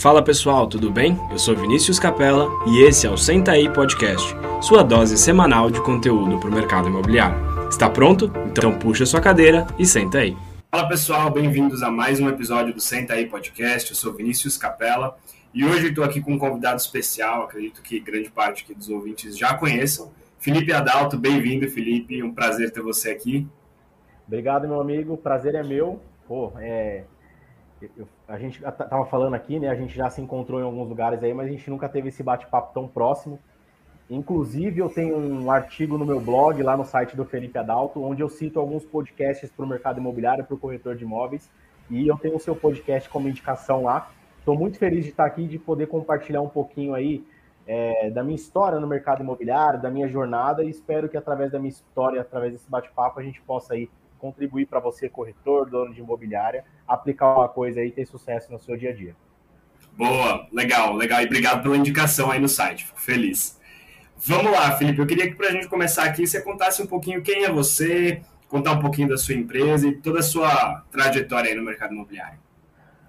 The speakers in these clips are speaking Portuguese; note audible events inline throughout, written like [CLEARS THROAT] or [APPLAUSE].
Fala pessoal, tudo bem? Eu sou Vinícius Capella e esse é o Senta aí Podcast, sua dose semanal de conteúdo para o mercado imobiliário. Está pronto? Então puxa sua cadeira e senta aí. Fala pessoal, bem-vindos a mais um episódio do Senta aí Podcast. Eu sou Vinícius Capella e hoje estou aqui com um convidado especial, acredito que grande parte dos ouvintes já conheçam. Felipe Adalto, bem-vindo Felipe, um prazer ter você aqui. Obrigado meu amigo, prazer é meu. Pô, é, eu, a gente tava falando aqui, né? A gente já se encontrou em alguns lugares aí, mas a gente nunca teve esse bate-papo tão próximo. Inclusive, eu tenho um artigo no meu blog, lá no site do Felipe Adalto, onde eu cito alguns podcasts para o mercado imobiliário, para o corretor de imóveis, e eu tenho o seu podcast como indicação lá. Estou muito feliz de estar aqui de poder compartilhar um pouquinho aí é, da minha história no mercado imobiliário, da minha jornada, e espero que através da minha história, através desse bate-papo, a gente possa aí contribuir para você, corretor, dono de imobiliária, aplicar uma coisa aí e ter sucesso no seu dia a dia. Boa, legal, legal. E obrigado pela indicação aí no site, fico feliz. Vamos lá, Felipe. Eu queria que para a gente começar aqui, você contasse um pouquinho quem é você, contar um pouquinho da sua empresa e toda a sua trajetória aí no mercado imobiliário.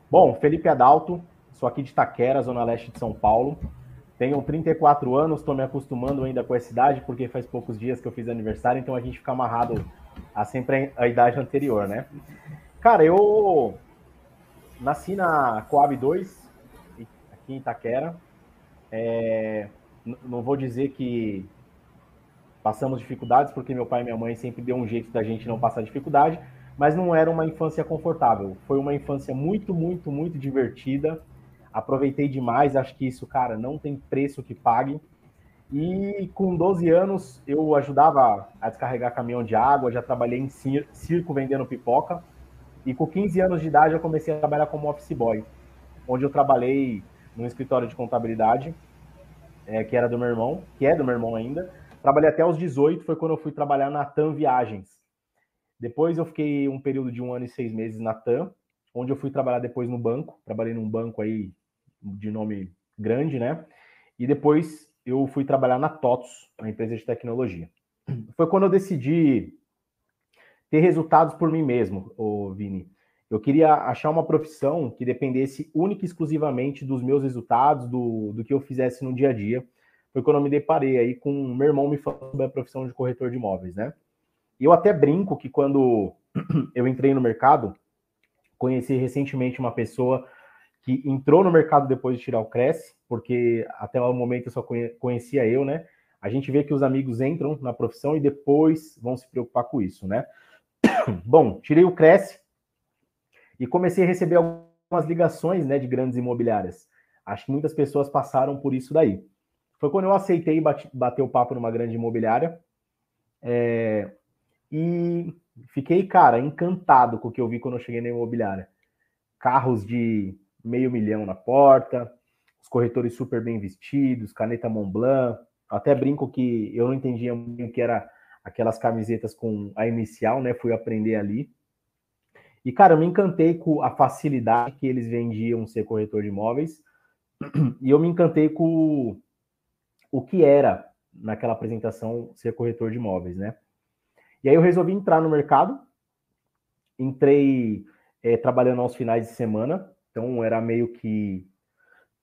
Bom, Felipe Adalto, sou aqui de Taquera, zona leste de São Paulo. Tenho 34 anos, estou me acostumando ainda com essa idade, porque faz poucos dias que eu fiz aniversário, então a gente fica amarrado a sempre a idade anterior, né? Cara, eu nasci na Coab 2, aqui em Itaquera. É, não vou dizer que passamos dificuldades, porque meu pai e minha mãe sempre deu um jeito da gente não passar dificuldade, mas não era uma infância confortável. Foi uma infância muito, muito, muito divertida. Aproveitei demais, acho que isso, cara, não tem preço que pague. E com 12 anos eu ajudava a descarregar caminhão de água, já trabalhei em circo vendendo pipoca. E com 15 anos de idade eu comecei a trabalhar como office boy, onde eu trabalhei no escritório de contabilidade, é, que era do meu irmão, que é do meu irmão ainda. Trabalhei até os 18, foi quando eu fui trabalhar na TAM Viagens. Depois eu fiquei um período de um ano e seis meses na TAM, onde eu fui trabalhar depois no banco. Trabalhei num banco aí de nome grande, né? E depois eu fui trabalhar na TOTS, uma empresa de tecnologia. Foi quando eu decidi ter resultados por mim mesmo, ô Vini. Eu queria achar uma profissão que dependesse única e exclusivamente dos meus resultados, do, do que eu fizesse no dia a dia. Foi quando eu me deparei aí com meu irmão me falando sobre a profissão de corretor de imóveis, né? E eu até brinco que quando [CLEARS THROAT] eu entrei no mercado, conheci recentemente uma pessoa que entrou no mercado depois de tirar o Cresce, porque até o momento eu só conhecia eu, né? A gente vê que os amigos entram na profissão e depois vão se preocupar com isso, né? [COUGHS] Bom, tirei o Cresce e comecei a receber algumas ligações, né, de grandes imobiliárias. Acho que muitas pessoas passaram por isso daí. Foi quando eu aceitei bater o papo numa grande imobiliária é, e fiquei, cara, encantado com o que eu vi quando eu cheguei na imobiliária. Carros de meio milhão na porta, os corretores super bem vestidos, caneta Montblanc. Até brinco que eu não entendia o que era aquelas camisetas com a inicial, né? Fui aprender ali. E, cara, eu me encantei com a facilidade que eles vendiam ser corretor de imóveis. [CLEARS THROAT] E eu me encantei com o que era, naquela apresentação, ser corretor de imóveis, né? E aí eu resolvi entrar no mercado. Entrei é, trabalhando aos finais de semana. Então era meio que,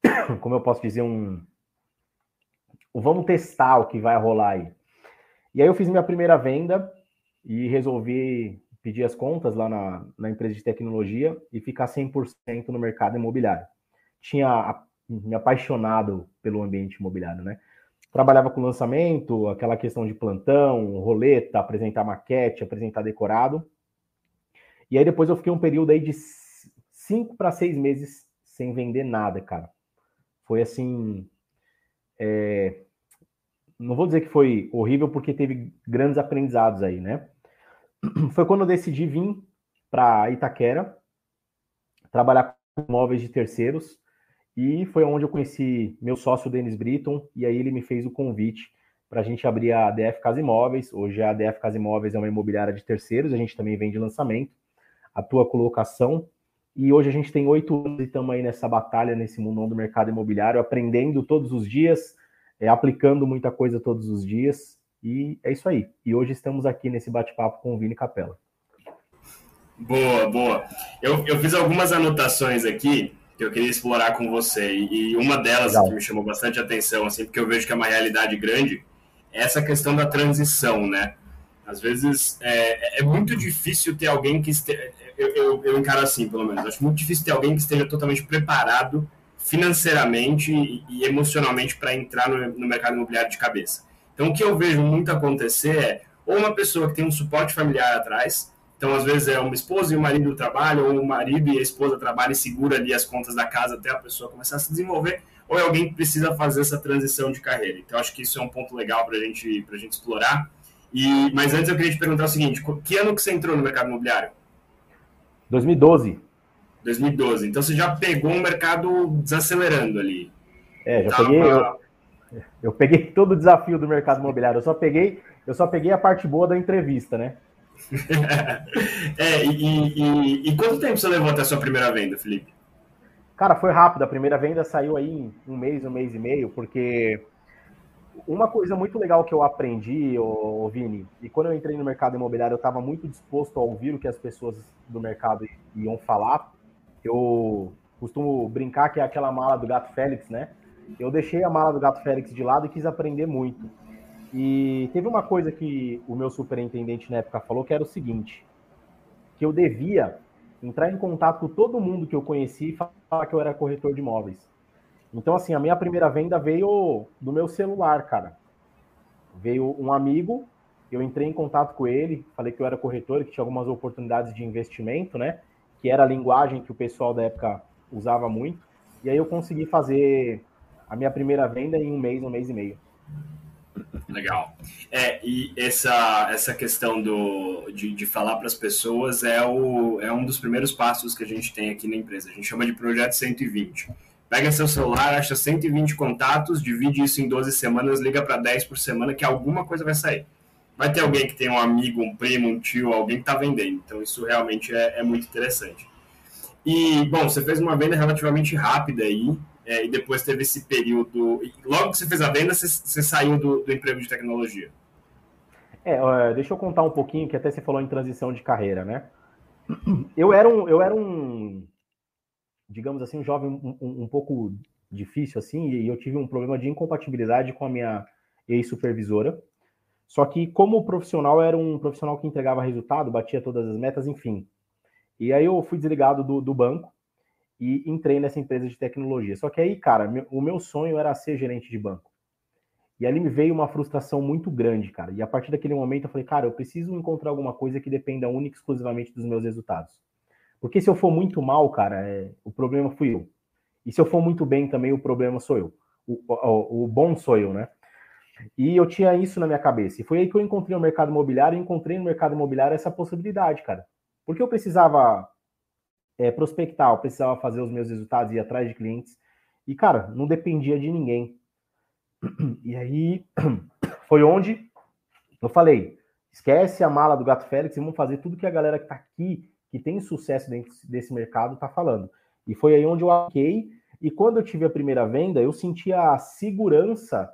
[COUGHS] como eu posso dizer, um, vamos testar o que vai rolar aí. E aí eu fiz minha primeira venda e resolvi pedir as contas lá na, na empresa de tecnologia e ficar 100% no mercado imobiliário. Tinha me apaixonado pelo ambiente imobiliário, né? Trabalhava com lançamento, aquela questão de plantão, roleta, apresentar maquete, apresentar decorado. E aí depois eu fiquei um período aí de cinco para seis meses sem vender nada, cara. Foi assim. É... Não vou dizer que foi horrível, porque teve grandes aprendizados aí, né? [CLEARS THROAT] Foi quando eu decidi vir para Itaquera, trabalhar com móveis de terceiros, e foi onde eu conheci meu sócio, Denis Britton, e aí ele me fez o convite para a gente abrir a DF Casa Imóveis. Hoje a DF Casa Imóveis é uma imobiliária de terceiros, a gente também vende lançamento, atua com locação e hoje a gente tem oito anos e estamos aí nessa batalha, nesse mundão do mercado imobiliário, aprendendo todos os dias, é, aplicando muita coisa todos os dias. E é isso aí. E hoje estamos aqui nesse bate-papo com o Vini Capella. Boa, boa. Eu, eu fiz algumas anotações aqui que eu queria explorar com você. E, e uma delas Legal. que me chamou bastante atenção, assim, porque eu vejo que é uma realidade grande, é essa questão da transição, né? Às vezes é, é muito difícil ter alguém que esteja. Eu, eu, eu, encaro assim, pelo menos. Acho muito difícil ter alguém que esteja totalmente preparado financeiramente e, e emocionalmente para entrar no, no mercado imobiliário de cabeça. Então, o que eu vejo muito acontecer é ou uma pessoa que tem um suporte familiar atrás, então, às vezes, é uma esposa e o marido trabalham, ou o marido e a esposa trabalham e segura ali as contas da casa até a pessoa começar a se desenvolver, ou é alguém que precisa fazer essa transição de carreira. Então, acho que isso é um ponto legal para gente, a gente explorar. E, mas antes, eu queria te perguntar o seguinte: que ano que você entrou no mercado imobiliário? 2012. 2012. Então, você já pegou um mercado desacelerando ali. É, já Tava... peguei. Eu, eu peguei todo o desafio do mercado imobiliário. Eu só peguei, eu só peguei a parte boa da entrevista, né? [LAUGHS] é, e, e, e, quanto tempo você levou até a sua primeira venda, Felipe? Cara, foi rápido. A primeira venda saiu aí em um mês, um mês e meio, porque uma coisa muito legal que eu aprendi, ô, Vini, e quando eu entrei no mercado imobiliário, eu estava muito disposto a ouvir o que as pessoas do mercado iam falar. Eu costumo brincar que é aquela mala do gato Félix, né? Eu deixei a mala do gato Félix de lado e quis aprender muito. E teve uma coisa que o meu superintendente na época falou que era o seguinte: que eu devia entrar em contato com todo mundo que eu conheci e falar que eu era corretor de imóveis. Então, assim, a minha primeira venda veio do meu celular, cara. Veio um amigo, eu entrei em contato com ele, falei que eu era corretor, que tinha algumas oportunidades de investimento, né? Que era a linguagem que o pessoal da época usava muito. E aí eu consegui fazer a minha primeira venda em um mês, um mês e meio. Legal. É, e essa, essa questão do, de, de falar para as pessoas é, o, é um dos primeiros passos que a gente tem aqui na empresa. A gente chama de projeto 120. Pega seu celular, acha 120 contatos, divide isso em 12 semanas, liga para 10 por semana, que alguma coisa vai sair. Vai ter alguém que tem um amigo, um primo, um tio, alguém que está vendendo. Então, isso realmente é, é muito interessante. E, bom, você fez uma venda relativamente rápida aí, é, e depois teve esse período. Logo que você fez a venda, você, você saiu do, do, emprego de tecnologia. É, deixa eu contar um pouquinho, que até você falou em transição de carreira, né? Eu era um, eu era um digamos assim, um jovem um, um, pouco difícil, assim, e eu tive um problema de incompatibilidade com a minha ex-supervisora. Só que, como profissional, era um profissional que entregava resultado, batia todas as metas, enfim. E aí eu fui desligado do, do banco e entrei nessa empresa de tecnologia. Só que aí, cara, meu, o meu sonho era ser gerente de banco. E ali me veio uma frustração muito grande, cara. E a partir daquele momento eu falei, cara, eu preciso encontrar alguma coisa que dependa única e exclusivamente dos meus resultados. Porque se eu for muito mal, cara, é, o problema fui eu. E se eu for muito bem também, o problema sou eu. O, o, o, bom sou eu, né? E eu tinha isso na minha cabeça. E foi aí que eu encontrei o mercado imobiliário encontrei no mercado imobiliário essa possibilidade, cara. Porque eu precisava é, prospectar, eu precisava fazer os meus resultados, ir atrás de clientes. E, cara, não dependia de ninguém. E aí [CLEARS THROAT] foi onde eu falei: esquece a mala do Gato Félix e vamos fazer tudo que a galera que tá aqui, que tem sucesso dentro desse mercado, tá falando. E foi aí onde eu apliquei. E quando eu tive a primeira venda, eu senti a segurança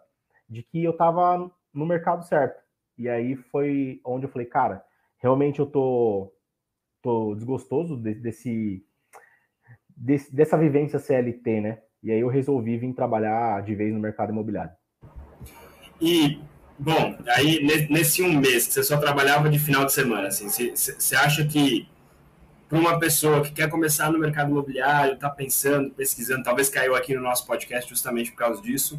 de que eu tava no mercado certo. E aí foi onde eu falei, cara, realmente eu tô tô desgostoso desse, desse, dessa vivência CLT, né? E aí eu resolvi vir trabalhar de vez no mercado imobiliário. E, bom, aí nesse um mês que você só trabalhava de final de semana, assim, você acha que para uma pessoa que quer começar no mercado imobiliário, está pensando, pesquisando, talvez caiu aqui no nosso podcast justamente por causa disso,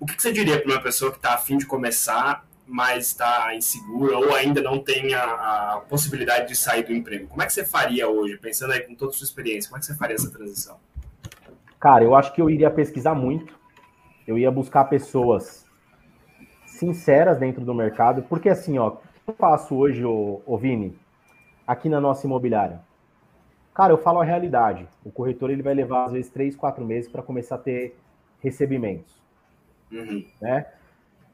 o que, que você diria para uma pessoa que está afim de começar mas está insegura ou ainda não tem a, a, possibilidade de sair do emprego. Como é que você faria hoje, pensando aí com toda a sua experiência, como é que você faria essa transição? Cara, eu acho que eu iria pesquisar muito, eu ia buscar pessoas sinceras dentro do mercado, porque assim, ó, o que eu faço hoje, ô, ô Vini, aqui na nossa imobiliária? Cara, eu falo a realidade. O corretor ele vai levar às vezes três, quatro meses para começar a ter recebimentos, uhum. né?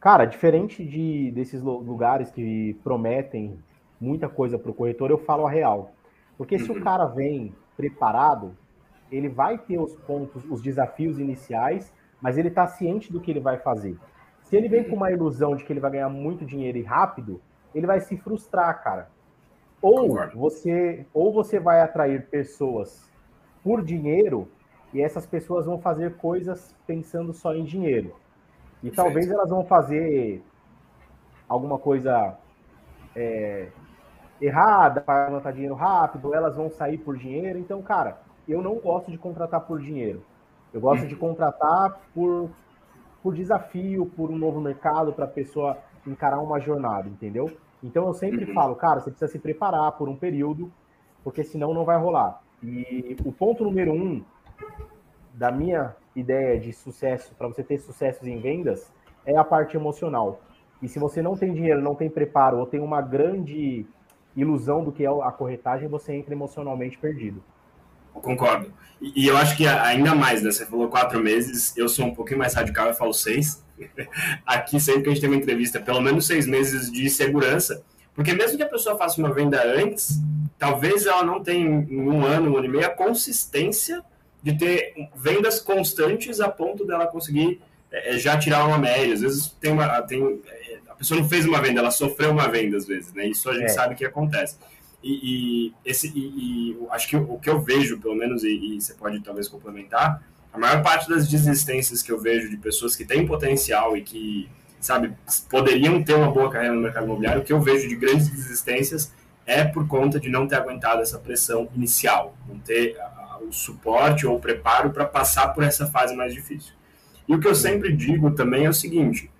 Cara, diferente de desses lugares que prometem muita coisa para o corretor, eu falo a real. Porque se o uhum. cara vem preparado, ele vai ter os pontos, os desafios iniciais, mas ele está ciente do que ele vai fazer. Se ele vem com uma ilusão de que ele vai ganhar muito dinheiro e rápido, ele vai se frustrar, cara. Ou você, ou você vai atrair pessoas por dinheiro e essas pessoas vão fazer coisas pensando só em dinheiro. E Perfeito. talvez elas vão fazer alguma coisa é, errada para levantar dinheiro rápido, elas vão sair por dinheiro. Então, cara, eu não gosto de contratar por dinheiro. Eu gosto de contratar por, por desafio, por um novo mercado, para a pessoa encarar uma jornada, entendeu? Então eu sempre uhum. falo, cara, você precisa se preparar por um período, porque senão não vai rolar. E o ponto número um da minha ideia de sucesso, para você ter sucessos em vendas, é a parte emocional. E se você não tem dinheiro, não tem preparo, ou tem uma grande ilusão do que é a corretagem, você entra emocionalmente perdido. Concordo. E, eu acho que ainda mais, né? Você falou quatro meses, eu sou um pouquinho mais radical, eu falo seis. Aqui, sempre que a gente tem uma entrevista, pelo menos seis meses de segurança, porque mesmo que a pessoa faça uma venda antes, talvez ela não tenha em um ano, um ano e meio, a consistência de ter vendas constantes a ponto dela conseguir é, já tirar uma média. Às vezes tem uma, tem, a pessoa não fez uma venda, ela sofreu uma venda às vezes, né? Isso a gente é. sabe que acontece. E, e esse, e, e, acho que o que eu vejo, pelo menos, e, e, você pode talvez complementar, a maior parte das desistências que eu vejo de pessoas que têm potencial e que, sabe, poderiam ter uma boa carreira no mercado imobiliário, o que eu vejo de grandes desistências é por conta de não ter aguentado essa pressão inicial, não ter o suporte ou o preparo para passar por essa fase mais difícil. E o que eu sempre digo também é o seguinte: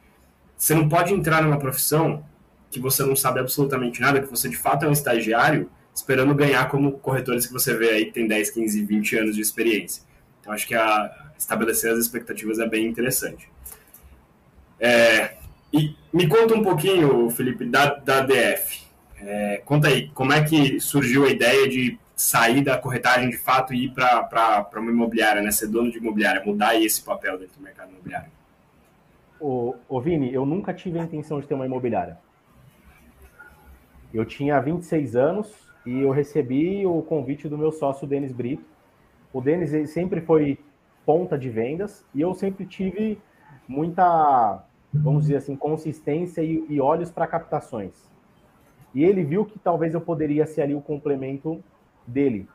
você não pode entrar numa profissão que você não sabe absolutamente nada, que você de fato é um estagiário, esperando ganhar como corretores que você vê aí que tem 10, 15, 20 anos de experiência. Então, acho que a, estabelecer as expectativas é bem interessante. É, e me conta um pouquinho, Felipe, da, da DF. É, conta aí, como é que surgiu a ideia de sair da corretagem de fato e ir para uma imobiliária, né? ser dono de imobiliária, mudar esse papel dentro do mercado imobiliário? Ô, ô Vini, eu nunca tive a intenção de ter uma imobiliária. Eu tinha 26 anos e eu recebi o convite do meu sócio, Denis Brito. O Denis sempre foi ponta de vendas e eu sempre tive muita, vamos dizer assim, consistência e, e olhos para captações. E ele viu que talvez eu poderia ser ali o complemento dele.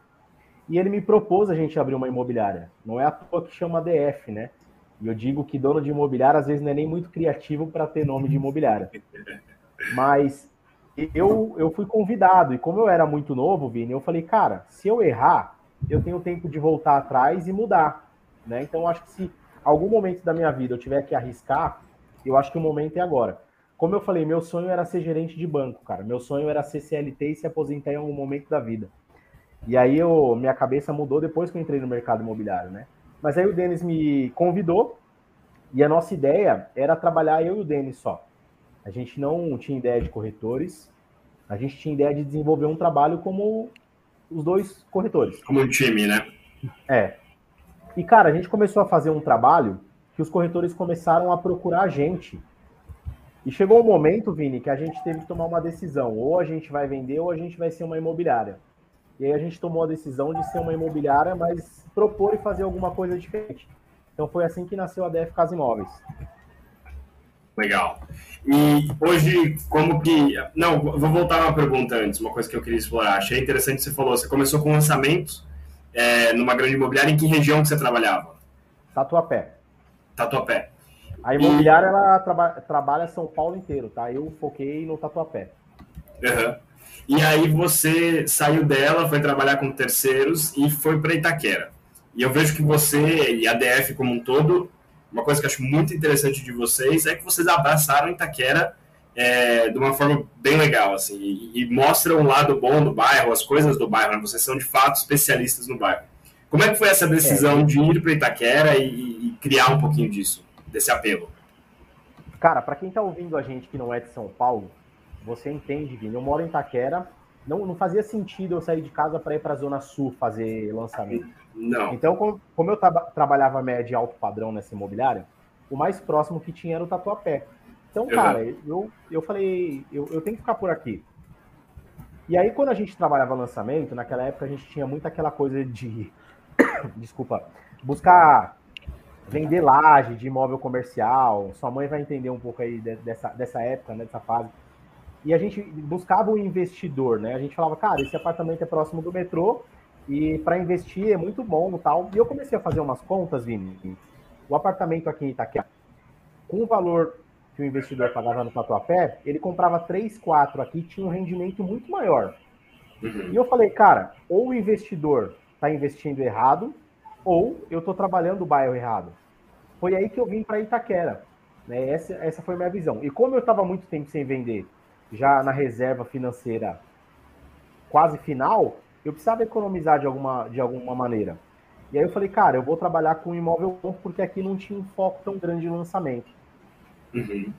E ele me propôs a gente abrir uma imobiliária. Não é à toa que chama DF, né? E eu digo que dono de imobiliária às vezes não é nem muito criativo para ter nome de imobiliária. Mas eu, eu fui convidado, e como eu era muito novo, Vini, eu falei, cara, se eu errar, eu tenho tempo de voltar atrás e mudar. Né? Então, acho que se algum momento da minha vida eu tiver que arriscar, eu acho que o momento é agora. Como eu falei, meu sonho era ser gerente de banco, cara. Meu sonho era ser CLT e se aposentar em algum momento da vida. E aí eu, minha cabeça mudou depois que eu entrei no mercado imobiliário, né? Mas aí o Denis me convidou e a nossa ideia era trabalhar eu e o Denis só. A gente não tinha ideia de corretores, a gente tinha ideia de desenvolver um trabalho como os dois corretores. Como um time, né? É. E, cara, a gente começou a fazer um trabalho que os corretores começaram a procurar a gente. E chegou um momento, Vini, que a gente teve que tomar uma decisão. Ou a gente vai vender ou a gente vai ser uma imobiliária. E aí a gente tomou a decisão de ser uma imobiliária, mas propor e fazer alguma coisa diferente. Então foi assim que nasceu a DF Casa Imóveis. Legal. E hoje, como que. Não, vou voltar uma pergunta antes, uma coisa que eu queria explorar. Achei interessante que você falou. Você começou com lançamentos é, numa grande imobiliária. Em que região que você trabalhava? Tatuapé. Tatuapé. A imobiliária, e... ela traba trabalha São Paulo inteiro, tá? Eu foquei no Tatuapé. Uhum. E aí você saiu dela, foi trabalhar com terceiros e foi para Itaquera. E eu vejo que você e a DF como um todo uma coisa que eu acho muito interessante de vocês é que vocês abraçaram Itaquera é, de uma forma bem legal, assim, e, e, mostram o lado bom do bairro, as coisas do bairro, né? vocês são de fato especialistas no bairro. Como é que foi essa decisão é. de ir para Itaquera e, e, criar um pouquinho disso, desse apelo? Cara, para quem está ouvindo a gente que não é de São Paulo, você entende, Vini, eu moro em Itaquera, não, não fazia sentido eu sair de casa para ir para a Zona Sul fazer lançamento. Não. Então, como, como eu tra trabalhava média e alto padrão nessa imobiliária, o mais próximo que tinha era o Tatuapé. Então, cara, eu, eu falei, eu, eu tenho que ficar por aqui. E aí, quando a gente trabalhava lançamento, naquela época a gente tinha muito aquela coisa de. [COUGHS] Desculpa. Buscar vender laje de imóvel comercial. Sua mãe vai entender um pouco aí dessa, dessa época, né, dessa fase e a gente buscava um investidor, né? A gente falava, cara, esse apartamento é próximo do metrô E para investir é muito bom tal. E eu comecei a fazer umas contas, Vini. O apartamento aqui em Itaquera, com o valor que o investidor pagava no Tatuapé, ele comprava 3, 4 aqui tinha um rendimento muito maior. Uhum. E eu falei, cara, ou o investidor está investindo errado, ou eu estou trabalhando o bairro errado. Foi aí que eu vim para Itaquera. Né? Essa, essa foi a minha visão. E como eu estava muito tempo sem vender, já na reserva financeira quase final, eu precisava economizar de alguma, de alguma maneira. E aí eu falei, cara, eu vou trabalhar com imóvel bom porque aqui não tinha um foco tão grande de lançamento. Uhum.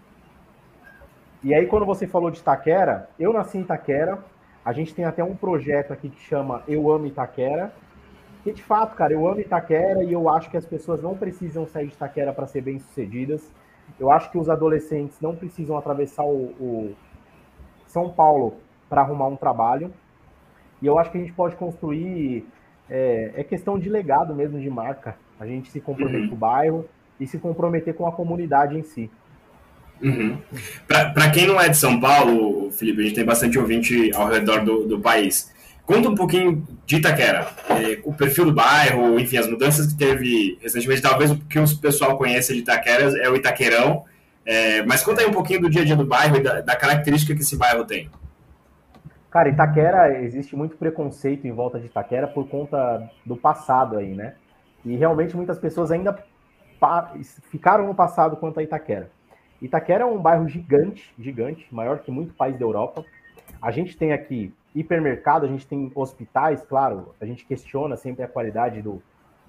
E aí, quando você falou de Itaquera, eu nasci em Itaquera, a gente tem até um projeto aqui que chama Eu Amo Itaquera, que de fato, cara, eu amo Itaquera e eu acho que as pessoas não precisam sair de Itaquera para ser bem-sucedidas. Eu acho que os adolescentes não precisam atravessar o, o São Paulo para arrumar um trabalho. E eu acho que a gente pode construir. É, é questão de legado mesmo, de marca. A gente se comprometer uhum. com o bairro e se comprometer com a comunidade em si. Uhum. Para quem não é de São Paulo, Felipe, a gente tem bastante ouvinte ao redor do, do país. Conta um pouquinho de Itaquera, é, o perfil do bairro, enfim, as mudanças que teve recentemente. Talvez o que o pessoal conhece de Itaquera é o Itaquerão, é, mas conta aí um pouquinho do dia a dia do bairro e da, da característica que esse bairro tem. Cara, Itaquera, existe muito preconceito em volta de Itaquera por conta do passado aí, né? E realmente muitas pessoas ainda ficaram no passado quanto a Itaquera. Itaquera é um bairro gigante, gigante, maior que muito país da Europa. A gente tem aqui hipermercado, a gente tem hospitais, claro, a gente questiona sempre a qualidade do,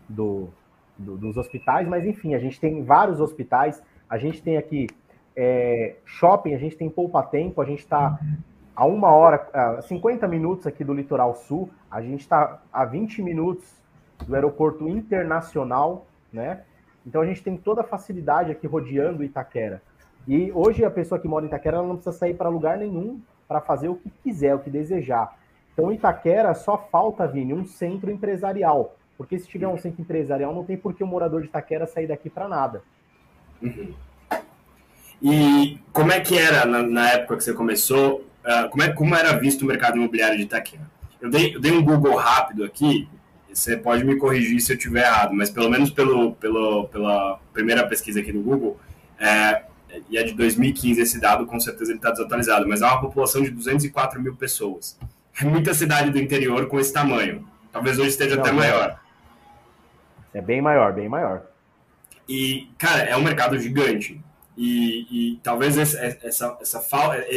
do, do dos hospitais, mas enfim, a gente tem vários hospitais, a gente tem aqui é, shopping, a gente tem poupa-tempo, a gente está a uma hora, a 50 minutos aqui do litoral sul, a gente está a 20 minutos do aeroporto internacional, né? Então a gente tem toda a facilidade aqui rodeando Itaquera. E hoje a pessoa que mora em Itaquera não precisa sair para lugar nenhum para fazer o que quiser, o que desejar. Então Itaquera só falta, Vini, um centro empresarial. Porque se tiver um centro empresarial, não tem por que o morador de Itaquera sair daqui para nada. Uhum. E como é que era na, na época que você começou uh, como, é, como era visto o mercado imobiliário de Itaquera. Eu dei, eu dei um Google rápido aqui, você pode me corrigir se eu estiver errado, mas pelo menos pelo, pelo, pela primeira pesquisa aqui do Google, é, e é de 2015 esse dado, com certeza ele está desatualizado, mas há uma população de 204 mil pessoas. É muita cidade do interior com esse tamanho. Talvez hoje esteja Não, até maior. É bem maior, bem maior. E, cara, é um mercado gigante. E, e talvez essa, essa, essa,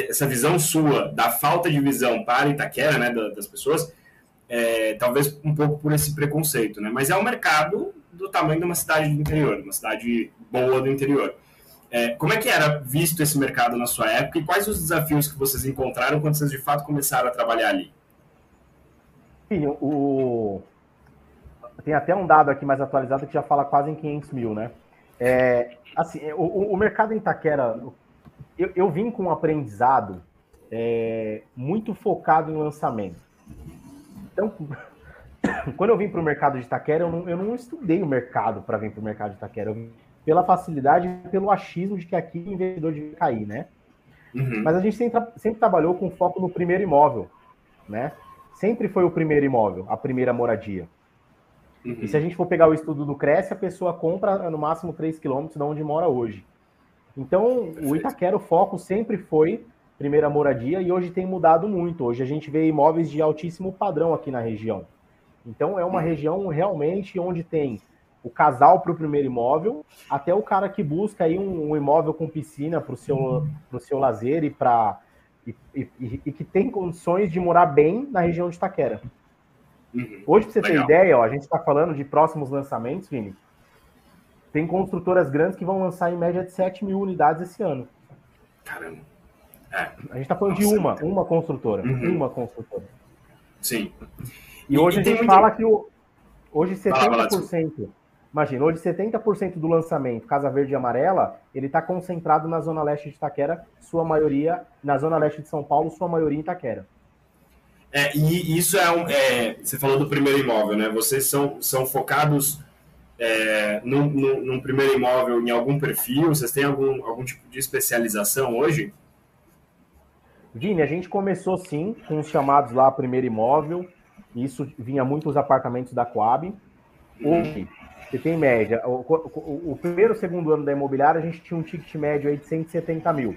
essa visão sua da falta de visão para Itaquera, né, das pessoas, é, talvez um pouco por esse preconceito, né? Mas é um mercado do tamanho de uma cidade do interior, uma cidade boa do interior. É, como é que era visto esse mercado na sua época e quais os desafios que vocês encontraram quando vocês de fato começaram a trabalhar ali? Sim, o... Tem até um dado aqui mais atualizado que já fala quase em 500 mil, né? É, assim, o, o, mercado em Itaquera, eu, eu vim com um aprendizado é, muito focado em lançamento. Então, [COUGHS] quando eu vim para o mercado de Itaquera, eu não, eu não estudei o mercado para vir para o mercado de Itaquera. Eu pela facilidade e pelo achismo de que aqui o investidor devia cair, né? Uhum. Mas a gente sempre, sempre trabalhou com foco no primeiro imóvel, né? Sempre foi o primeiro imóvel, a primeira moradia. Uhum. E se a gente for pegar o estudo do Cresce, a pessoa compra no máximo 3 quilômetros de onde mora hoje. Então, Perfeito. o Itaquera, o foco sempre foi primeira moradia e hoje tem mudado muito. Hoje a gente vê imóveis de altíssimo padrão aqui na região. Então, é uma uhum. região realmente onde tem o casal para o primeiro imóvel, até o cara que busca aí um, um imóvel com piscina para o seu, uhum. seu lazer e, pra, e, e, e, que tem condições de morar bem na região de Itaquera. Uhum. Hoje, para você Legal. ter ideia, ó, a gente está falando de próximos lançamentos, Vini. Tem construtoras grandes que vão lançar em média de 7 mil unidades esse ano. Caramba. É. A gente está falando Nossa, de uma, é uma construtora. Uhum. Uma construtora. Sim. E, e hoje e a gente muito... fala que o, hoje 70%. Imagina, hoje 70% do lançamento Casa Verde e Amarela, ele está concentrado na zona leste de Itaquera, sua maioria, na zona leste de São Paulo, sua maioria em Itaquera. É, e isso é, um, é, Você falou do primeiro imóvel, né? Vocês são, são focados é, num, num, num, primeiro imóvel em algum perfil? Vocês têm algum, algum tipo de especialização hoje? Vini, a gente começou sim com os chamados lá primeiro imóvel. Isso vinha muitos apartamentos da Coab. Hoje, você tem média. O, o, o primeiro segundo ano da imobiliária, a gente tinha um ticket médio aí de 170 mil.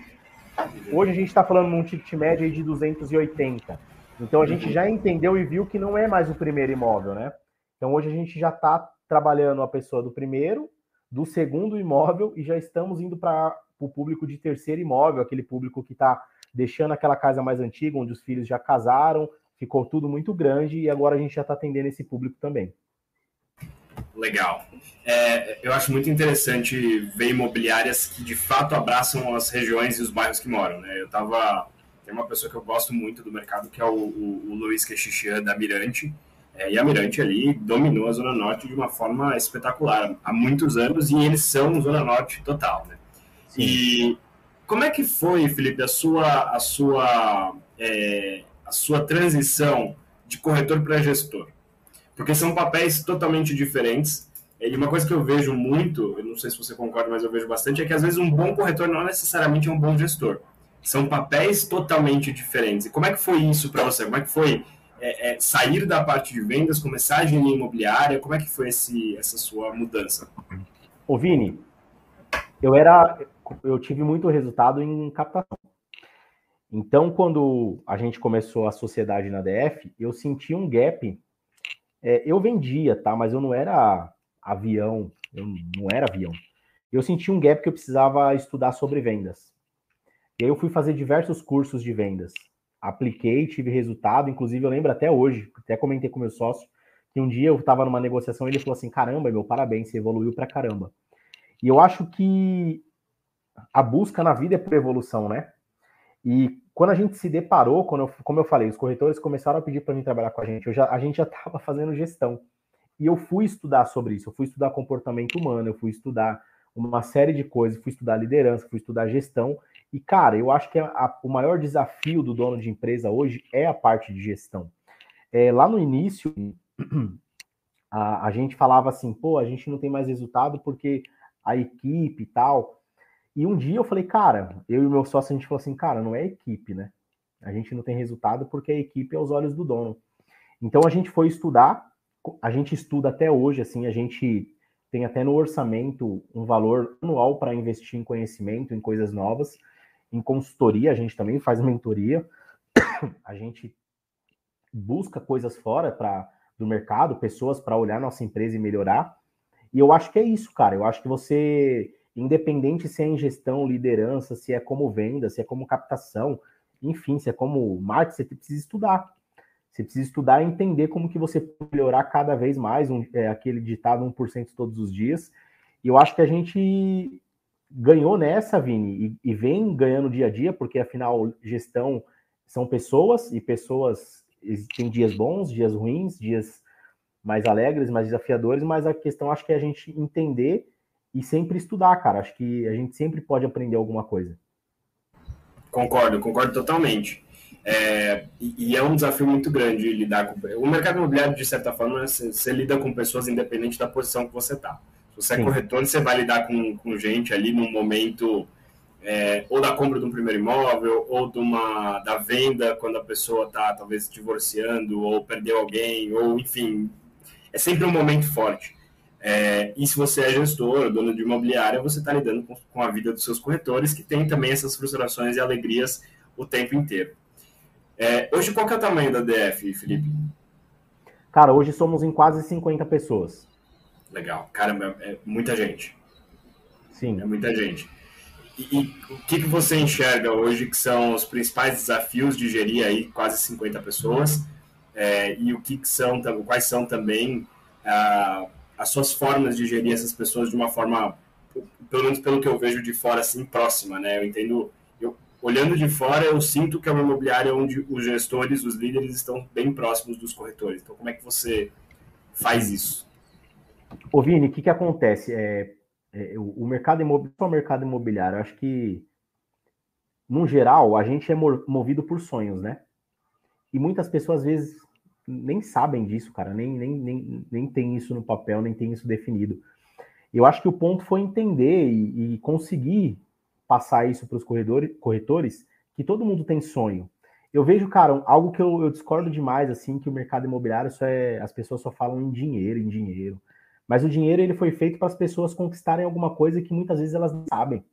Hoje a gente está falando num ticket médio aí de 280. Então a gente já entendeu e viu que não é mais o primeiro imóvel, né? Então hoje a gente já está trabalhando a pessoa do primeiro, do segundo imóvel e já estamos indo para o público de terceiro imóvel, aquele público que está deixando aquela casa mais antiga, onde os filhos já casaram, ficou tudo muito grande e agora a gente já está atendendo esse público também. Legal. É, eu acho muito interessante ver imobiliárias que de fato abraçam as regiões e os bairros que moram. Né? Eu tava. Tem uma pessoa que eu gosto muito do mercado, que é o, o, o Luiz Quechichian da Mirante. É, e a Mirante ali dominou a Zona Norte de uma forma espetacular há muitos anos e eles são Zona Norte total. Né? E como é que foi, Felipe, a sua, a sua, é, a sua transição de corretor para gestor? porque são papéis totalmente diferentes. E uma coisa que eu vejo muito, eu não sei se você concorda, mas eu vejo bastante, é que às vezes um bom corretor não necessariamente é um bom gestor. São papéis totalmente diferentes. E como é que foi isso para você? Como é que foi é, é, sair da parte de vendas, começar a engenharia imobiliária? Como é que foi esse, essa sua mudança? Ô Vini, eu era, eu tive muito resultado em captação. Então, quando a gente começou a sociedade na DF, eu senti um gap é, eu vendia, tá? Mas eu não era avião, eu não era avião. Eu senti um gap que eu precisava estudar sobre vendas. E aí eu fui fazer diversos cursos de vendas. Apliquei, tive resultado, inclusive eu lembro até hoje, até comentei com meu sócio, que um dia eu estava numa negociação e ele falou assim: caramba, meu, parabéns, você evoluiu pra caramba. E eu acho que a busca na vida é por evolução, né? E quando a gente se deparou, quando eu, como eu falei, os corretores começaram a pedir para mim trabalhar com a gente, já, a gente já [LAUGHS] estava fazendo gestão. E eu fui estudar sobre isso, eu fui estudar comportamento humano, eu fui estudar uma série de coisas, fui estudar liderança, fui estudar gestão. E, cara, eu acho que a, a, o maior desafio do dono de empresa hoje é a parte de gestão. É, lá no início, [CLEARS THROAT] a, a gente falava assim, pô, a gente não tem mais resultado porque a equipe e tal. E um dia eu falei, cara, eu e meu sócio, a gente falou assim, cara, não é equipe, né? A gente não tem resultado porque a equipe é os olhos do dono. Então a gente foi estudar, a gente estuda até hoje, assim, a gente tem até no orçamento um valor anual para investir em conhecimento, em coisas novas. Em consultoria, a gente também faz mentoria. [COUGHS] A gente busca coisas fora para do mercado, pessoas para olhar nossa empresa e melhorar. E eu acho que é isso, cara. Eu acho que você independente se é em gestão, liderança, se é como venda, se é como captação, enfim, se é como marketing, você precisa estudar. Você precisa estudar e entender como que você melhorar cada vez mais, um, é, aquele ditado 1% todos os dias. E eu acho que a gente ganhou nessa, Vini, e, e vem ganhando dia a dia, porque afinal, gestão são pessoas, e pessoas têm dias bons, dias ruins, dias mais alegres, mais desafiadores, mas a questão acho que é a gente entender e sempre estudar, cara. Acho que a gente sempre pode aprender alguma coisa. Concordo, concordo totalmente. É, e, é um desafio muito grande lidar com. O mercado imobiliário, de certa forma, você, você lida com pessoas independente da posição que você está. Se você é Sim. corretor, você vai lidar com, com gente ali num momento é, ou da compra de um primeiro imóvel, ou de uma, da venda, quando a pessoa está talvez divorciando, ou perdeu alguém, ou enfim. É sempre um momento forte. É, e se você é gestor, dono de imobiliária, você está lidando com, com, a vida dos seus corretores, que tem também essas frustrações e alegrias o tempo inteiro. É, hoje, qual é o tamanho da DF, Felipe? Cara, hoje somos em quase 50 pessoas. Legal. Caramba, é muita gente. Sim. É muita gente. E, e, o que, que você enxerga hoje que são os principais desafios de gerir aí quase 50 pessoas? É, e o que, que são, quais são também... Ah, as suas formas de gerir essas pessoas de uma forma, pelo menos pelo que eu vejo de fora, assim, próxima, né? Eu entendo, eu, olhando de fora, eu sinto que é uma imobiliária onde os gestores, os líderes estão bem próximos dos corretores. Então, como é que você faz isso? Ô, Vini, o que, que acontece? É, é, o mercado imobiliário, o mercado imobiliário, acho que, no geral, a gente é movido por sonhos, né? E muitas pessoas, às vezes, nem sabem disso, cara, nem, nem, nem, nem tem isso no papel, nem tem isso definido. Eu acho que o ponto foi entender e, e conseguir passar isso para os corretores, que todo mundo tem sonho. eu vejo, cara, algo que eu, eu, discordo demais, assim, que o mercado imobiliário só é. As pessoas só falam em dinheiro, em dinheiro. Mas o dinheiro ele foi feito para as pessoas conquistarem alguma coisa que muitas vezes elas não sabem.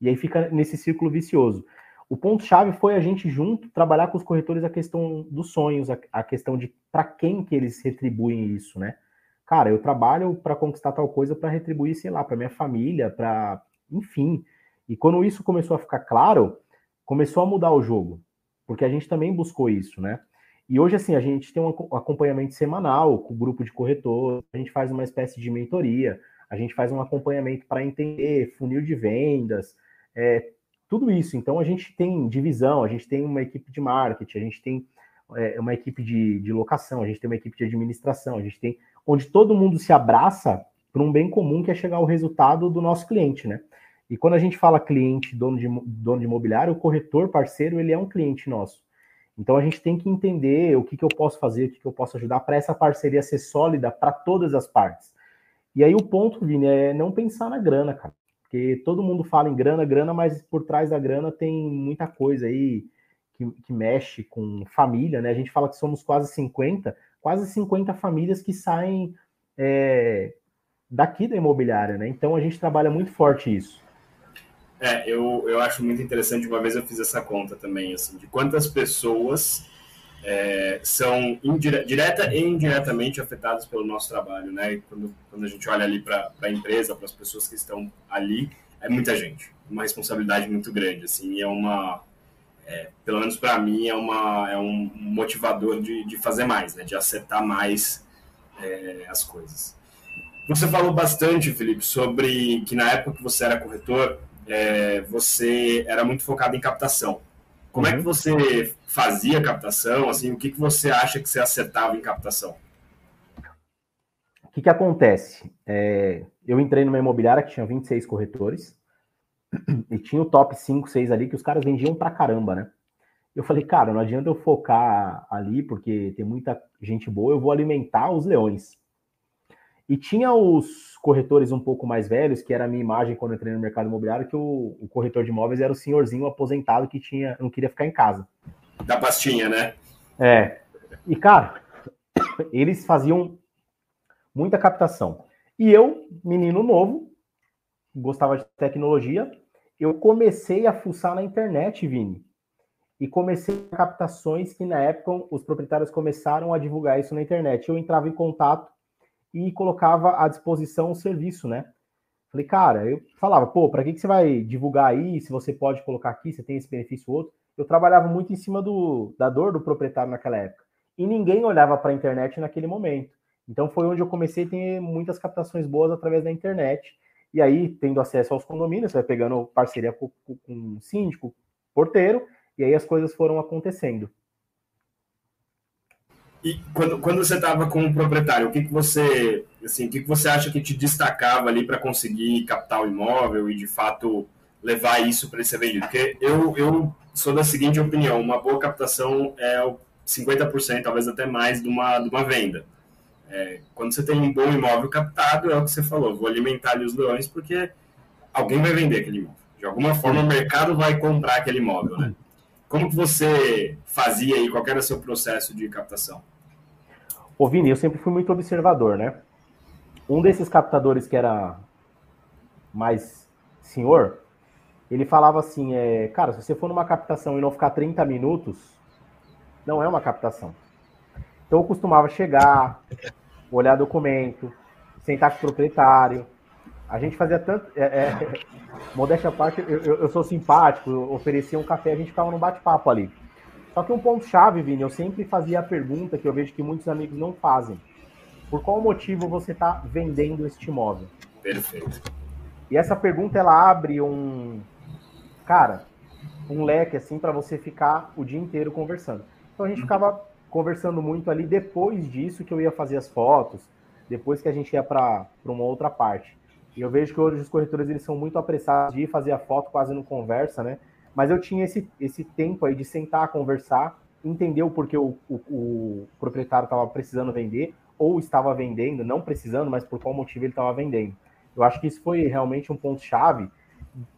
E aí fica nesse círculo vicioso. O ponto-chave foi a gente junto trabalhar com os corretores a questão dos sonhos, a, a questão de para quem que eles retribuem isso, né? Cara, eu trabalho para conquistar tal coisa para retribuir, sei lá, para minha família, para, enfim. E quando isso começou a ficar claro, começou a mudar o jogo, porque a gente também buscou isso, né? E hoje, assim, a gente tem um acompanhamento semanal com o grupo de corretor, a gente faz uma espécie de mentoria, a gente faz um acompanhamento para entender funil de vendas, é, tudo isso. Então, a gente tem divisão, a gente tem uma equipe de marketing, a gente tem é, uma equipe de, de locação, a gente tem uma equipe de administração, a gente tem onde todo mundo se abraça para um bem comum que é chegar ao resultado do nosso cliente, né? E quando a gente fala cliente, dono de, dono de imobiliário, o corretor parceiro, ele é um cliente nosso. Então a gente tem que entender o que, que eu posso fazer, o que, que eu posso ajudar para essa parceria ser sólida para todas as partes. E aí o ponto, Vini, é não pensar na grana, cara. Porque todo mundo fala em grana, grana, mas por trás da grana tem muita coisa aí que, que mexe com família, né? A gente fala que somos quase 50, quase 50 famílias que saem é, daqui da imobiliária, né? Então a gente trabalha muito forte isso. É, eu, eu acho muito interessante, uma vez eu fiz essa conta também, assim, de quantas pessoas é, são indire direta e indiretamente afetadas pelo nosso trabalho, né? Quando, quando a gente olha ali para a empresa, para as pessoas que estão ali, é muita gente, uma responsabilidade muito grande, assim, é uma, é, pelo menos para mim, é, uma, é um motivador de, de fazer mais, né? De acertar mais é, as coisas. Você falou bastante, Felipe, sobre que na época que você era corretor, é, você era muito focado em captação. Como uhum. é que uhum. você fazia captação? Assim, o que, que você acha que você acertava em captação? O que, que acontece? É, eu entrei numa imobiliária que tinha 26 corretores [CLEARS THROAT] e tinha o top 5, 6 ali que os caras vendiam pra caramba, né? Eu falei, cara, não adianta eu focar ali porque tem muita gente boa, eu vou alimentar os leões. E tinha os corretores um pouco mais velhos, que era a minha imagem quando eu entrei no mercado imobiliário, que o, o corretor de imóveis era o senhorzinho aposentado que tinha, não queria ficar em casa. Da pastinha, né? É. E, cara, [COUGHS] eles faziam muita captação. E eu, menino novo, gostava de tecnologia, eu comecei a fuçar na internet, Vini. E comecei captações que na época os proprietários começaram a divulgar isso na internet. Eu entrava em contato e colocava à disposição o serviço, né? Falei, cara, eu falava, pô, para que, que você vai divulgar aí? Se você pode colocar aqui, você tem esse benefício outro. Eu trabalhava muito em cima do, da dor do proprietário naquela época. E ninguém olhava para a internet naquele momento. Então foi onde eu comecei a ter muitas captações boas através da internet. E aí, tendo acesso aos condomínios, você vai pegando parceria com, com, com síndico, porteiro, e aí as coisas foram acontecendo. E quando, quando você estava com o proprietário, o que, que você assim, o que, que você acha que te destacava ali para conseguir captar o imóvel e de fato levar isso para ser vendido? Porque eu, eu sou da seguinte opinião: uma boa captação é 50%, talvez até mais, de uma, de uma venda. É, quando você tem um bom imóvel captado, é o que você falou, vou alimentar ali os leões porque alguém vai vender aquele imóvel. De alguma forma, o mercado vai comprar aquele imóvel, né? Como que você fazia aí? Qual era o seu processo de captação? Ô, Vini, eu sempre fui muito observador, né? Um desses captadores que era mais senhor, ele falava assim, é, cara, se você for numa captação e não ficar 30 minutos, não é uma captação. Então eu costumava chegar, olhar documento, sentar com o proprietário. A gente fazia tanto. É, é, [LAUGHS] modéstia à parte, eu, eu, sou simpático, eu oferecia um café, a gente ficava no bate-papo ali. Só que um ponto-chave, Vini, eu sempre fazia a pergunta que eu vejo que muitos amigos não fazem. Por qual motivo você está vendendo este imóvel? Perfeito. E essa pergunta, ela abre um... Cara, um leque, assim, para você ficar o dia inteiro conversando. Então a gente ficava conversando muito ali depois disso que eu ia fazer as fotos, depois que a gente ia para uma outra parte. E eu vejo que hoje os corretores eles são muito apressados de ir fazer a foto, quase não conversa, né? Mas eu tinha esse, esse tempo aí de sentar, conversar, entender o porquê o, o, o proprietário estava precisando vender, ou estava vendendo, não precisando, mas por qual motivo ele estava vendendo. Eu acho que isso foi realmente um ponto-chave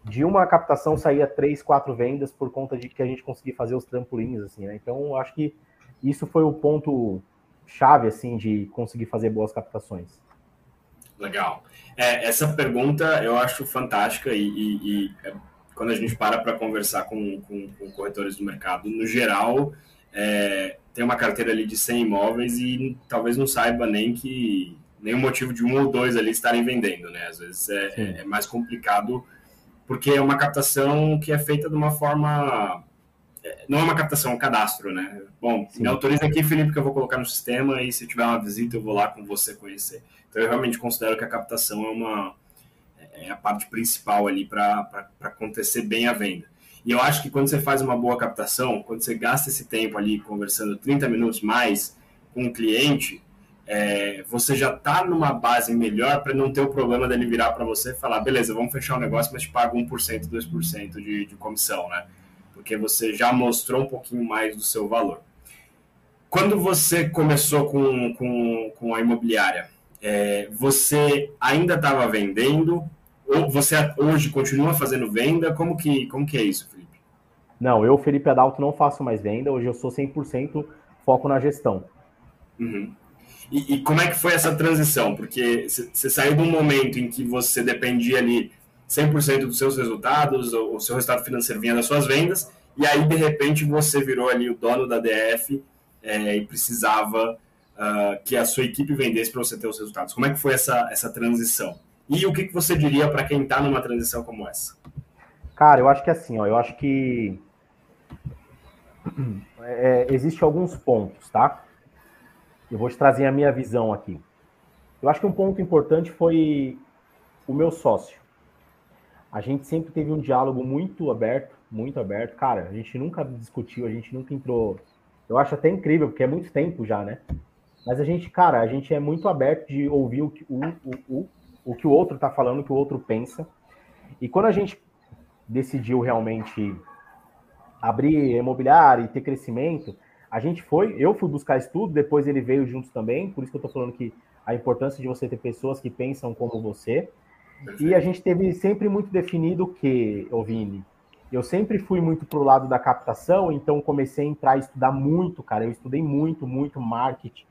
de uma captação saía três, quatro vendas por conta de que a gente conseguia fazer os trampolins, assim, né? Então, acho que isso foi o ponto chave, assim, de conseguir fazer boas captações. Legal. É, essa pergunta eu acho fantástica e, e, e é, quando a gente para para conversar com, com, com, corretores do mercado, no geral, é, tem uma carteira ali de 100 imóveis e talvez não saiba nem que nenhum motivo de um ou dois ali estarem vendendo, né? Às vezes é, é mais complicado porque é uma captação que é feita de uma forma é, não é uma captação, é um cadastro, né? Bom, Sim. me autoriza aqui, Felipe, que eu vou colocar no sistema e se tiver uma visita eu vou lá com você conhecer. Então eu realmente considero que a captação é uma é a parte principal ali para acontecer bem a venda. E eu acho que quando você faz uma boa captação, quando você gasta esse tempo ali conversando 30 minutos mais com o cliente, é, você já está numa base melhor para não ter o problema dele virar para você e falar, beleza, vamos fechar o negócio, mas te pago 1%, 2% de, de comissão, né? Porque você já mostrou um pouquinho mais do seu valor. Quando você começou com, com, com a imobiliária, é, você ainda estava vendendo? Ou você hoje continua fazendo venda? Como que, como que é isso, Felipe? Não, eu, Felipe Adalto, não faço mais venda. Hoje eu sou 100% foco na gestão. Uhum. E, e, como é que foi essa transição? Porque você saiu de um momento em que você dependia ali 100% dos seus resultados, o seu resultado financeiro vinha das suas vendas, e aí, de repente, você virou ali o dono da DF é, e precisava uh, que a sua equipe vendesse para você ter os resultados. Como é que foi essa, essa transição? E o que, que você diria para quem está numa transição como essa? Cara, eu acho que assim, ó, eu acho que [CLEARS THROAT] é, existe alguns pontos, tá? Eu vou te trazer a minha visão aqui. Eu acho que um ponto importante foi o meu sócio. A gente sempre teve um diálogo muito aberto, muito aberto. Cara, a gente nunca discutiu, a gente nunca entrou. Eu acho até incrível, porque é muito tempo já, né? Mas a gente, cara, a gente é muito aberto de ouvir o o, o, o, que o outro está falando, o que o outro pensa. E quando a gente decidiu realmente abrir imobiliário e ter crescimento, a gente foi, eu fui buscar estudo, depois ele veio juntos também, por isso que eu estou falando que a importância de você ter pessoas que pensam como você. E a gente teve sempre muito definido que, Ovini, eu sempre fui muito pro lado da captação, então comecei a entrar e estudar muito, cara. Eu estudei muito, muito marketing.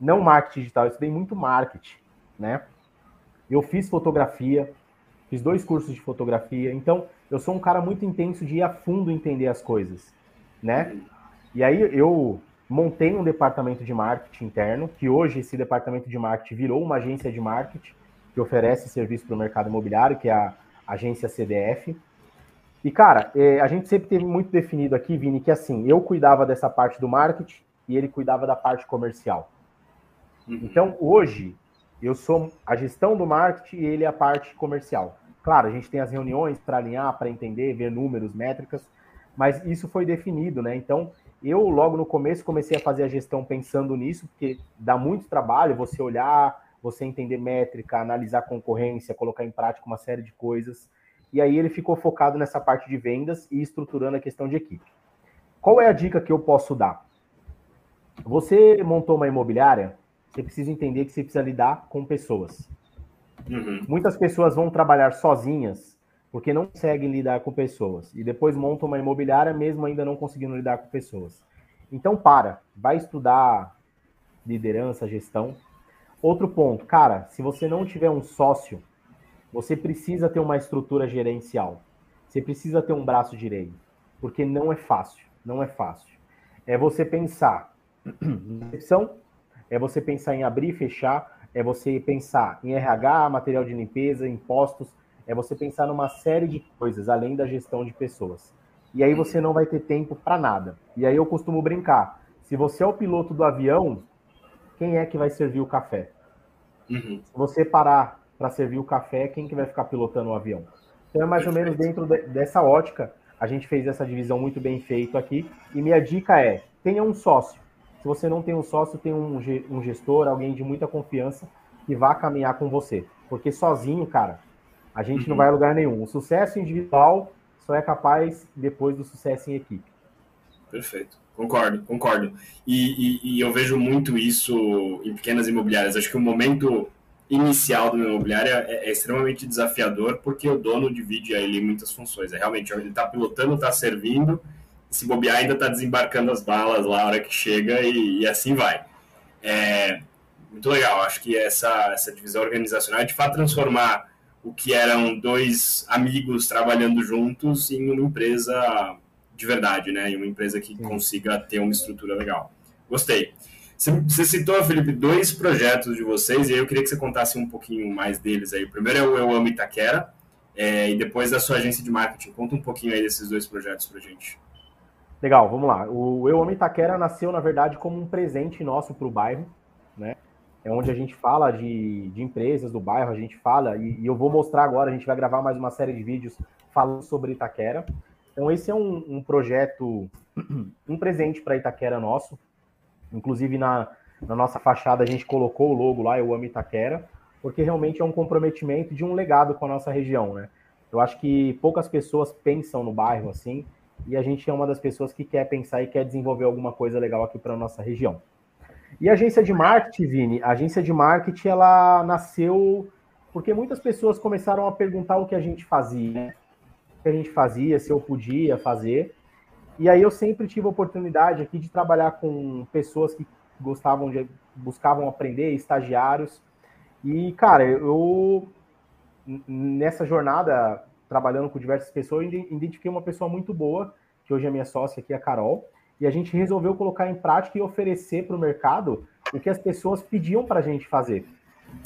Não marketing digital, eu estudei muito marketing, né? Eu fiz fotografia, fiz dois cursos de fotografia, então eu sou um cara muito intenso de ir a fundo entender as coisas, né? E aí eu montei um departamento de marketing interno, que hoje esse departamento de marketing virou uma agência de marketing que oferece serviço para o mercado imobiliário, que é a agência CDF. E, cara, é, a gente sempre teve muito definido aqui, Vini, que assim, eu cuidava dessa parte do marketing e ele cuidava da parte comercial. Uhum. Então, hoje, eu sou a gestão do marketing e ele é a parte comercial. Claro, a gente tem as reuniões para alinhar, para entender, ver números, métricas, mas isso foi definido, né? Então, eu logo no começo comecei a fazer a gestão pensando nisso, porque dá muito trabalho você olhar, você entender métrica, analisar concorrência, colocar em prática uma série de coisas. E aí ele ficou focado nessa parte de vendas e estruturando a questão de equipe. Qual é a dica que eu posso dar? Você montou uma imobiliária, você precisa entender que você precisa lidar com pessoas. Uhum. Muitas pessoas vão trabalhar sozinhas porque não conseguem lidar com pessoas e depois montam uma imobiliária mesmo ainda não conseguindo lidar com pessoas. Então para, vai estudar liderança, gestão. Outro ponto, cara, se você não tiver um sócio, você precisa ter uma estrutura gerencial. Você precisa ter um braço direito, porque não é fácil, não é fácil. É você pensar [CLEARS THROAT] na recepção, é você pensar em abrir e fechar, é você pensar em RH, material de limpeza, impostos, é você pensar numa série de coisas além da gestão de pessoas. E aí você não vai ter tempo para nada. E aí eu costumo brincar: se você é o piloto do avião, quem é que vai servir o café? Uhum. Se você parar para servir o café, quem que vai ficar pilotando o avião? Então é mais ou menos dentro de, dessa ótica. A gente fez essa divisão muito bem feito aqui. E minha dica é: tenha um sócio. Se você não tem um sócio, tem um, um gestor, alguém de muita confiança que vá caminhar com você. Porque sozinho, cara, a gente uhum. não vai a lugar nenhum. O sucesso individual só é capaz depois do sucesso em equipe. Perfeito. Concordo, concordo. E, e, e, eu vejo muito isso em pequenas imobiliárias. Acho que o momento inicial do imobiliário é, é, extremamente desafiador, porque o dono divide ali muitas funções. É realmente, ele está pilotando, está servindo, se bobear ainda está desembarcando as balas lá a hora que chega e, e assim vai. É, muito legal, acho que essa, essa divisão organizacional é de fato transformar o que eram dois amigos trabalhando juntos em uma empresa de verdade, né? Em uma empresa que Sim. consiga ter uma estrutura legal. Gostei. Você citou, Felipe, dois projetos de vocês, e aí eu queria que você contasse um pouquinho mais deles aí. O primeiro é o Eu Amo Itaquera, é, e depois da sua agência de marketing. Conta um pouquinho aí desses dois projetos pra gente. Legal, vamos lá. O Eu Amo Itaquera nasceu, na verdade, como um presente nosso para o bairro, né? É onde a gente fala de, de empresas do bairro, a gente fala, e, e, eu vou mostrar agora, a gente vai gravar mais uma série de vídeos falando sobre Itaquera. Então, esse é um, um projeto, [CLEARS THROAT] um presente para Itaquera nosso, Inclusive, na, na nossa fachada, a gente colocou o logo lá, Eu Amo Itaquera, porque realmente é um comprometimento de um legado com a nossa região, né? Eu acho que poucas pessoas pensam no bairro assim, e a gente é uma das pessoas que quer pensar e quer desenvolver alguma coisa legal aqui para a nossa região. E a agência de marketing, Vini, a agência de marketing, ela nasceu porque muitas pessoas começaram a perguntar o que a gente fazia, né? o que a gente fazia, se eu podia fazer. E aí eu sempre tive a oportunidade aqui de trabalhar com pessoas que gostavam de buscavam aprender, estagiários. E cara, eu nessa jornada trabalhando com diversas pessoas, identifiquei uma pessoa muito boa, que hoje é minha sócia aqui, a Carol, e a gente resolveu colocar em prática e oferecer para o mercado o que as pessoas pediam para a gente fazer.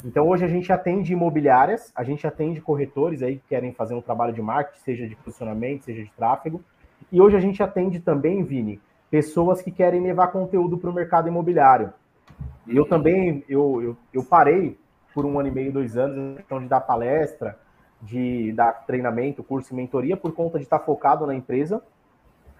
Então hoje a gente atende imobiliárias, a gente atende corretores aí que querem fazer um trabalho de marketing, seja de posicionamento, seja de tráfego, e hoje a gente atende também, Vini, pessoas que querem levar conteúdo para o mercado imobiliário. E eu também, eu, eu, eu, parei por um ano e meio, dois anos, questão de dar palestra, de dar treinamento, curso e mentoria, por conta de estar focado na empresa.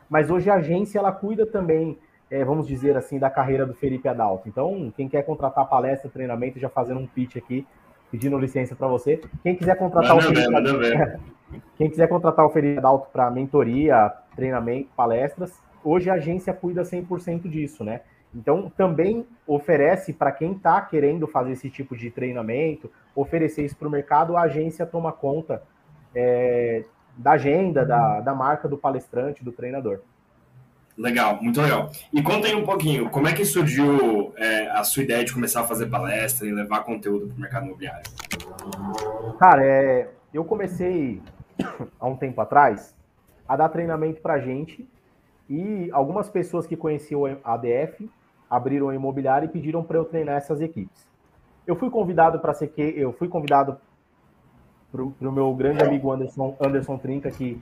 Mas hoje a agência, ela cuida também, é, vamos dizer assim, da carreira do Felipe Adalto. Então, quem quer contratar palestra, treinamento, já fazendo um pitch aqui, pedindo licença para você. [LAUGHS] Quem quiser contratar o Felipe, Adalto, quem quiser contratar o Felipe Adalto para mentoria, treinamento, palestras. Hoje a agência cuida 100% disso, né? Então, também oferece para quem está querendo fazer esse tipo de treinamento, oferecer isso para o mercado, a agência toma conta é, da agenda, da, da marca do palestrante, do treinador. Legal, muito legal. E conta aí um pouquinho, como é que surgiu é, a sua ideia de começar a fazer palestra e levar conteúdo para o mercado imobiliário? Cara, é, eu comecei [COUGHS] há um tempo atrás a dar treinamento para gente e algumas pessoas que conheciam a ADF abriram a imobiliária e pediram para eu treinar essas equipes. Eu fui convidado para ser que eu fui convidado para o meu grande amigo Anderson, Anderson Trinca, que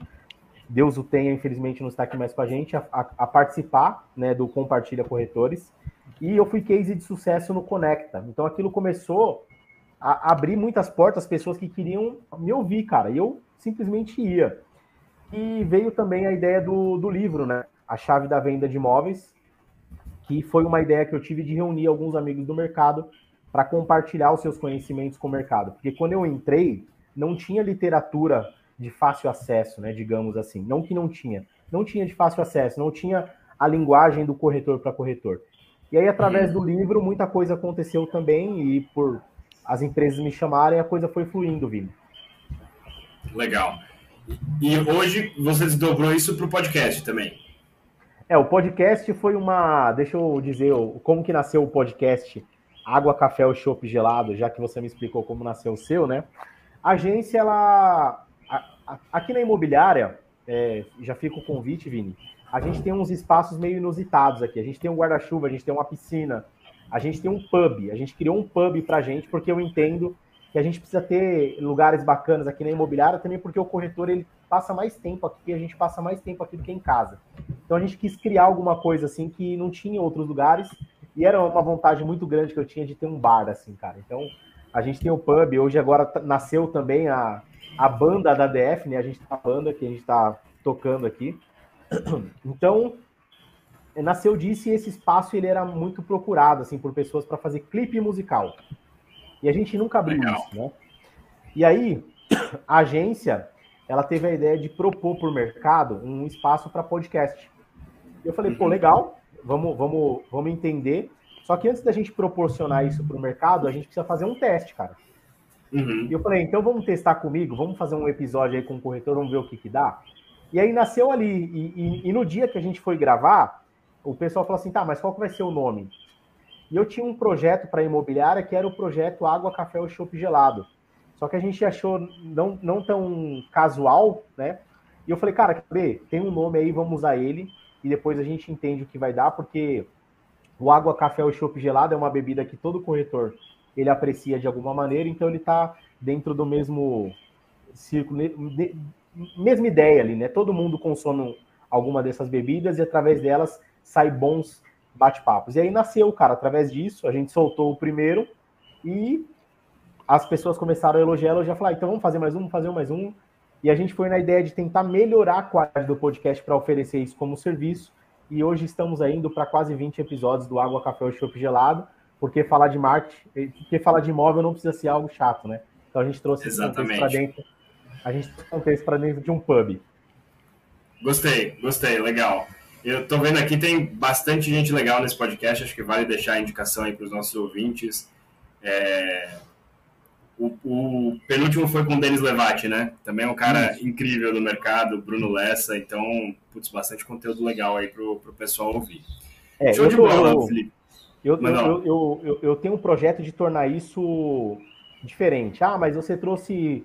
Deus o tenha, infelizmente não está aqui mais com a gente, a, a, a participar né, do Compartilha Corretores. E eu fui case de sucesso no Conecta. Então aquilo começou a abrir muitas portas, pessoas que queriam me ouvir, cara. E eu simplesmente ia. E veio também a ideia do, do livro, né? A chave da venda de imóveis, que foi uma ideia que eu tive de reunir alguns amigos do mercado para compartilhar os seus conhecimentos com o mercado. Porque quando eu entrei, não tinha literatura de fácil acesso, né? Digamos assim. Não que não tinha. Não tinha de fácil acesso, não tinha a linguagem do corretor para corretor. E aí, através do livro, muita coisa aconteceu também, e por as empresas me chamarem, a coisa foi fluindo, Vini. Legal. E hoje você desdobrou isso para o podcast também. É, o podcast foi uma. Deixa eu dizer como que nasceu o podcast Água, Café ou Chopp Gelado, já que você me explicou como nasceu o seu, né? A agência, ela. Aqui na imobiliária, é, já fica o convite, Vini. A gente tem uns espaços meio inusitados aqui. A gente tem um guarda-chuva, a gente tem uma piscina, a gente tem um pub. A gente criou um pub pra gente, porque eu entendo que a gente precisa ter lugares bacanas aqui na imobiliária também, porque o corretor ele passa mais tempo aqui, a gente passa mais tempo aqui do que em casa. Então a gente quis criar alguma coisa assim que não tinha em outros lugares e era uma vontade muito grande que eu tinha de ter um bar assim, cara. Então a gente tem o pub, hoje agora nasceu também a, a banda da DF, né? A gente a banda que a gente está tocando aqui. [CLEARS THROAT] Então nasceu disso e esse espaço ele era muito procurado assim por pessoas para fazer clipe musical. E a gente nunca abriu Legal. isso, né? E aí, [CLEARS THROAT] a agência, ela teve a ideia de propor para o mercado um espaço para podcast. E eu falei, uhum. pô, legal, vamos, vamos, vamos entender. Só que antes da gente proporcionar isso para o mercado, a gente precisa fazer um teste, cara. Uhum. E eu falei, então vamos testar comigo, vamos fazer um episódio aí com o corretor, vamos ver o que que dá. E aí nasceu ali. E, e, e no dia que a gente foi gravar, o pessoal falou assim, tá, mas qual que vai ser o nome? E eu tinha um projeto para imobiliária que era o projeto Água, Café ou Chopp Gelado. Só que a gente achou não, não tão casual, né? E eu falei, cara, quer Tem um nome aí, vamos usar ele. E depois a gente entende o que vai dar, porque o água, café ou chopp gelado é uma bebida que todo corretor ele aprecia de alguma maneira, então ele está dentro do mesmo círculo, mesma ideia ali, né? Todo mundo consome alguma dessas bebidas e através delas sai bons bate-papos. E aí nasceu, cara, através disso, a gente soltou o primeiro e as pessoas começaram a elogiar, elogiar, falar, ah, então vamos fazer mais um, vamos fazer mais um. E a gente foi na ideia de tentar melhorar a qualidade do podcast para oferecer isso como serviço. E hoje estamos indo para quase 20 episódios do Água, Café ou Chopp Gelado, porque falar de marketing, porque falar de imóvel não precisa ser algo chato, né? Então a gente trouxe Exatamente. para dentro. A gente trouxe para dentro de um pub. Gostei, gostei, legal. Eu tô vendo aqui, tem bastante gente legal nesse podcast, acho que vale deixar a indicação aí para os nossos ouvintes. É... O, o, penúltimo foi com o Denis Levati, né? Também é um cara Isso. incrível no mercado, Bruno Lessa, então, putz, bastante conteúdo legal aí pro, pro pessoal ouvir. É, Show de bola, eu, Felipe. Eu, eu, eu, eu, eu tenho um projeto de tornar isso diferente. Ah, mas você trouxe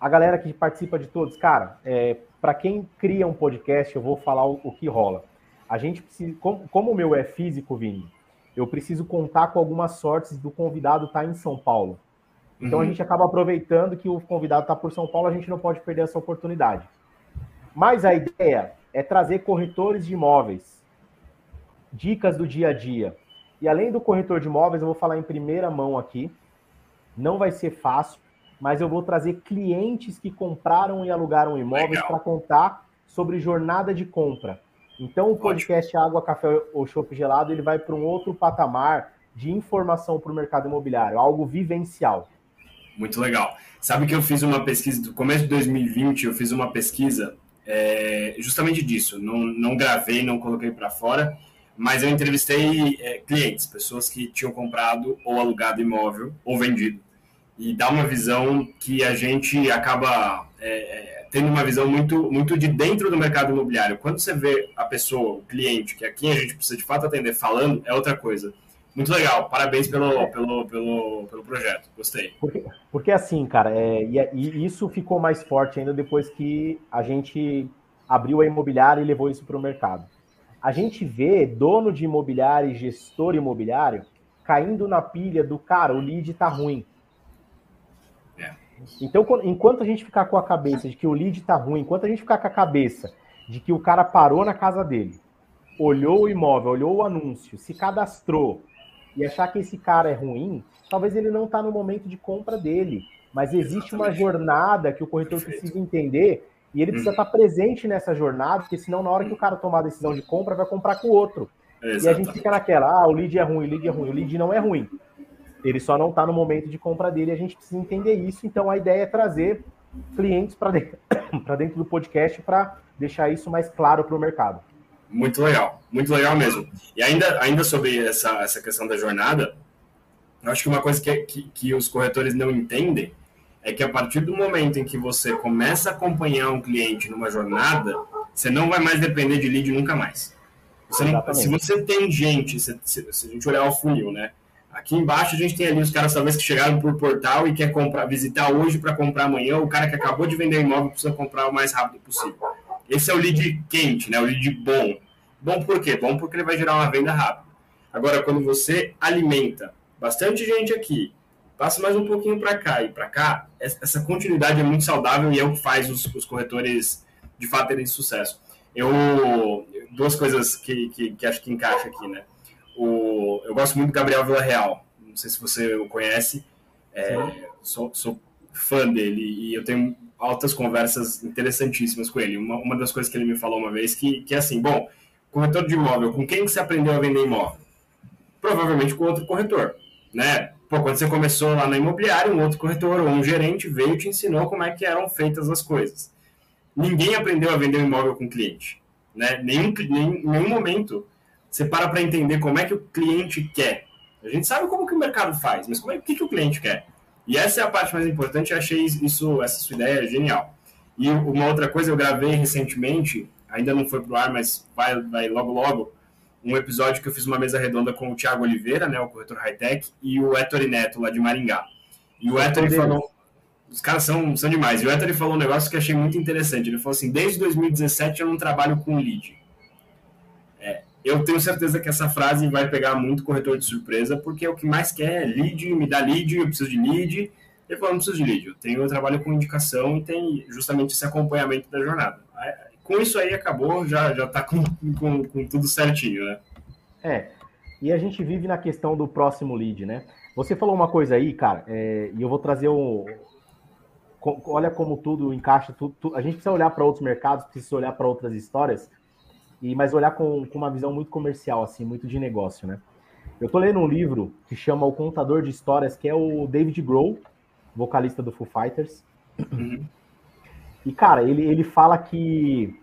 a galera que participa de todos. Cara, é, para quem cria um podcast, eu vou falar o, o que rola. A gente precisa, como, como, o meu é físico, Vini, eu preciso contar com algumas sortes do convidado estar tá em São Paulo. Então uhum. a gente acaba aproveitando que o convidado está por São Paulo, a gente não pode perder essa oportunidade. Mas a ideia é trazer corretores de imóveis, dicas do dia a dia. E além do corretor de imóveis, eu vou falar em primeira mão aqui. Não vai ser fácil, mas eu vou trazer clientes que compraram e alugaram imóveis para contar sobre jornada de compra. Então o podcast Ótimo. Água, Café ou Chopp Gelado ele vai para um outro patamar de informação para o mercado imobiliário, algo vivencial. Muito legal. Sabe que eu fiz uma pesquisa, do começo de 2020, eu fiz uma pesquisa é, justamente disso. Não, não gravei, não coloquei para fora, mas eu entrevistei é, clientes, pessoas que tinham comprado ou alugado imóvel ou vendido e dá uma visão que a gente acaba é, é, tendo uma visão muito, muito de dentro do mercado imobiliário. Quando você vê a pessoa, o cliente, que é quem a gente precisa de fato atender falando, é outra coisa. Muito legal, parabéns pelo, pelo, pelo, pelo projeto, gostei. Porque, porque assim, cara, é, e, e isso ficou mais forte ainda depois que a gente abriu a imobiliária e levou isso para o mercado. A gente vê dono de imobiliário e gestor imobiliário caindo na pilha do cara, o lead tá ruim então, enquanto a gente ficar com a cabeça de que o lead tá ruim, enquanto a gente ficar com a cabeça de que o cara parou na casa dele, olhou o imóvel, olhou o anúncio, se cadastrou e achar que esse cara é ruim, talvez ele não está no momento de compra dele. Mas existe uma jornada que o corretor Perfeito. precisa entender e ele precisa hum. estar tá presente nessa jornada, porque senão na hora que o cara tomar a decisão de compra, vai comprar com o outro. Exatamente. E a gente fica naquela, ah, o lead é ruim, o lead é ruim. O lead não é ruim. Ele só não está no momento de compra dele, a gente precisa entender isso. Então a ideia é trazer clientes para dentro, [COUGHS] dentro do podcast para deixar isso mais claro para o mercado. Muito legal, muito legal mesmo. E ainda, ainda sobre essa, essa questão da jornada, eu acho que uma coisa que, que, que os corretores não entendem é que a partir do momento em que você começa a acompanhar um cliente numa jornada, você não vai mais depender de lead nunca mais. Você não, se você tem gente, se, se, se, a gente olhar o funil, né? Aqui embaixo a gente tem ali os caras talvez que chegaram por portal e quer comprar, visitar hoje para comprar amanhã. O cara que acabou de vender imóvel precisa comprar o mais rápido possível. Esse é o lead quente, né? O lead bom. Bom por quê? Bom porque ele vai gerar uma venda rápida. Agora, quando você alimenta bastante gente aqui, passa mais um pouquinho para cá e para cá, essa continuidade é muito saudável e é o que faz os, os corretores de fato terem sucesso. Eu duas coisas que, que, que acho que encaixa aqui, né? O, eu gosto muito do Gabriel Villarreal. Não sei se você o conhece. É, sou, sou, fã dele e eu tenho altas conversas interessantíssimas com ele. Uma, uma das coisas que ele me falou uma vez que, que é assim, bom, corretor de imóvel, com quem você aprendeu a vender imóvel? Provavelmente com outro corretor, né? Pô, quando você começou lá na imobiliária, um outro corretor ou um gerente veio e te ensinou como é que eram feitas as coisas. Ninguém aprendeu a vender um imóvel com cliente, né? Nenhum, nenhum, nenhum momento você para para entender como é que o cliente quer. A gente sabe como que o mercado faz, mas como é, o que, que o cliente quer? E essa é a parte mais importante, eu achei isso, essa sua ideia genial. E uma outra coisa, eu gravei recentemente, ainda não foi pro ar, mas vai, vai logo logo, um episódio que eu fiz uma mesa redonda com o Thiago Oliveira, né, o corretor high-tech, e o Ettore Neto, lá de Maringá. E o Ettore falou... Os caras são, são demais. E o Ettore falou um negócio que eu achei muito interessante. Ele falou assim, desde 2017 eu não trabalho com lead. Eu tenho certeza que essa frase vai pegar muito corretor de surpresa, porque o que mais quer é lead, me dá lead, eu preciso de lead. Ele falou, não preciso de lead, eu, tenho, eu trabalho com indicação e tem justamente esse acompanhamento da jornada com isso aí acabou, já, já tá com, com, com tudo certinho, né? É, e a gente vive na questão do próximo lead, né? Você falou uma coisa aí, cara, é, e eu vou trazer um. Olha como tudo encaixa. Tudo, tudo, a gente precisa olhar para outros mercados, precisa olhar para outras histórias, e mas olhar com, com uma visão muito comercial, assim, muito de negócio, né? Eu tô lendo um livro que chama O Contador de Histórias, que é o David Grohl, vocalista do Foo Fighters. Uhum. E, cara, ele, ele fala que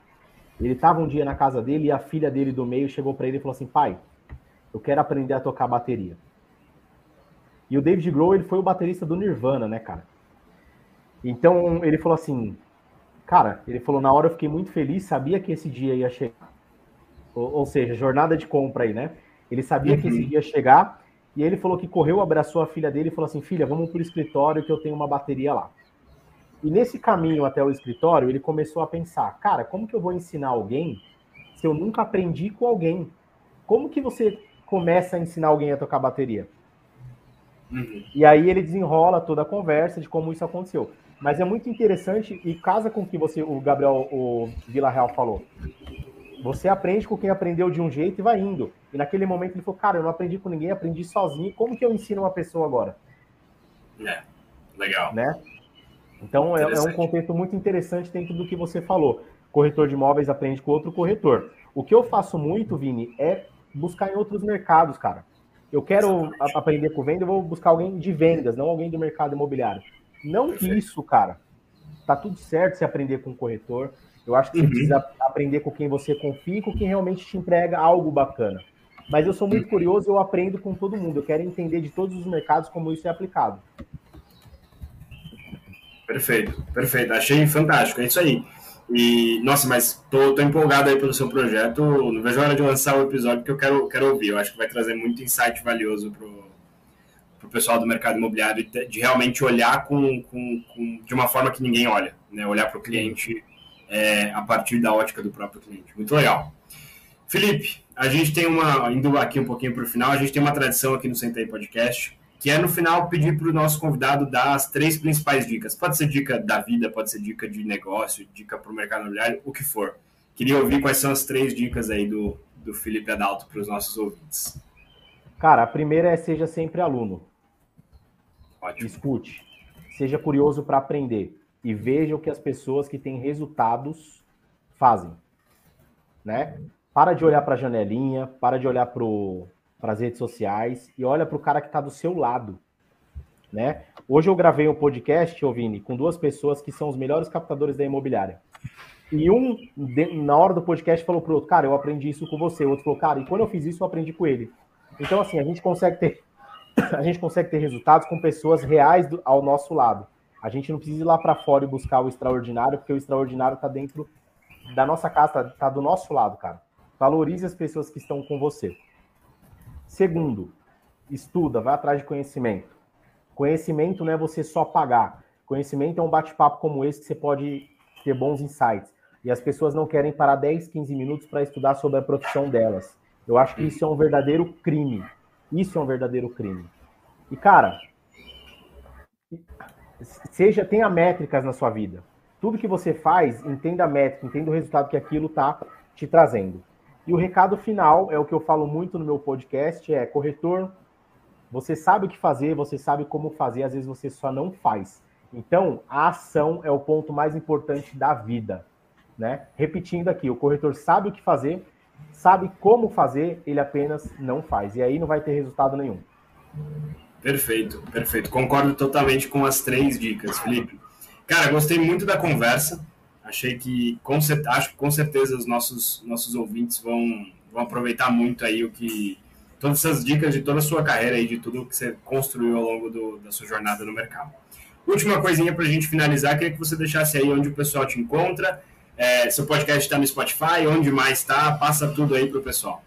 ele estava um dia na casa dele e a filha dele do meio chegou para ele e falou assim: pai, eu quero aprender a tocar bateria. E o David Grohl, ele foi o baterista do Nirvana, né, cara? Então, ele falou assim: cara, ele falou, na hora eu fiquei muito feliz, sabia que esse dia ia chegar. Ou, ou seja, jornada de compra aí, né? Ele sabia uhum. que esse dia ia chegar e ele falou que correu, abraçou a filha dele e falou assim: filha, vamos pro escritório que eu tenho uma bateria lá. E nesse caminho até o escritório, ele começou a pensar: cara, como que eu vou ensinar alguém se eu nunca aprendi com alguém? Como que você começa a ensinar alguém a tocar bateria? Uhum. E aí ele desenrola toda a conversa de como isso aconteceu. Mas é muito interessante e casa com o que você, o Gabriel, o Vila Real falou. Você aprende com quem aprendeu de um jeito e vai indo. E naquele momento ele falou, cara, eu não aprendi com ninguém, aprendi sozinho. Como que eu ensino uma pessoa agora? É, legal. Né? Então é, é, um contexto muito interessante dentro do que você falou. Corretor de imóveis aprende com outro corretor. O que eu faço muito, Vini, é buscar em outros mercados, cara. Eu quero aprender com venda, eu vou buscar alguém de vendas, não alguém do mercado imobiliário. Não Perfeito. isso, cara. Tá tudo certo se aprender com o corretor. Eu acho que você uhum. precisa aprender com quem você confia e com quem realmente te entrega algo bacana. Mas eu sou muito curioso, eu aprendo com todo mundo. Eu quero entender de todos os mercados como isso é aplicado. Perfeito, perfeito. Achei fantástico, é isso aí. E, nossa, mas tô, tô empolgado aí pelo seu projeto. Não vejo a hora de lançar o episódio que eu quero, quero ouvir. Eu acho que vai trazer muito insight valioso pro, pro pessoal do mercado imobiliário de, de realmente olhar com, com, com, de uma forma que ninguém olha, né? Olhar para o cliente é, a partir da ótica do próprio cliente. Muito legal. Felipe, a gente tem uma, indo aqui um pouquinho para o final, a gente tem uma tradição aqui no Sentei Podcast que é no final pedir para o nosso convidado dar as três principais dicas. Pode ser dica da vida, pode ser dica de negócio, dica para o mercado imobiliário, o que for. Queria ouvir quais são as três dicas aí do, do Felipe Adalto para os nossos ouvintes. Cara, a primeira é seja sempre aluno. Ótimo. Escute. Seja curioso para aprender e veja o que as pessoas que têm resultados fazem, né? Para de olhar para a janelinha, para de olhar para as redes sociais e olha para o cara que está do seu lado, né? Hoje eu gravei um podcast, ô Vini, com duas pessoas que são os melhores captadores da imobiliária. E um, na hora do podcast, falou pro outro, cara, eu aprendi isso com você. O outro falou, cara, e quando eu fiz isso, eu aprendi com ele. Então, assim, a gente consegue ter, [COUGHS] a gente consegue ter resultados com pessoas reais do, ao nosso lado. A gente não precisa ir lá para fora e buscar o extraordinário, porque o extraordinário está dentro da nossa casa, está tá do nosso lado, cara. Valorize as pessoas que estão com você. Segundo, estuda, vai atrás de conhecimento. Conhecimento não é você só pagar. Conhecimento é um bate-papo como esse que você pode ter bons insights. E as pessoas não querem parar 10, 15 minutos para estudar sobre a profissão delas. Eu acho que isso é um verdadeiro crime. Isso é um verdadeiro crime. E, cara, seja tenha métricas na sua vida. Tudo que você faz, entenda a métrica, entenda o resultado que aquilo está te trazendo. E o recado final é o que eu falo muito no meu podcast, é corretor, você sabe o que fazer, você sabe como fazer, às vezes você só não faz. Então, a ação é o ponto mais importante da vida, né? Repetindo aqui, o corretor sabe o que fazer, sabe como fazer, ele apenas não faz. E aí não vai ter resultado nenhum. Perfeito, perfeito. Concordo totalmente com as três dicas, Felipe. Cara, gostei muito da conversa. Achei que, com, acho que com certeza os nossos, nossos ouvintes vão, vão aproveitar muito aí o que todas essas dicas de toda a sua carreira e de tudo que você construiu ao longo do, da sua jornada no mercado. Última coisinha para a gente finalizar, queria que você deixasse aí onde o pessoal te encontra. É, seu podcast está no Spotify, onde mais está? Passa tudo aí para o pessoal.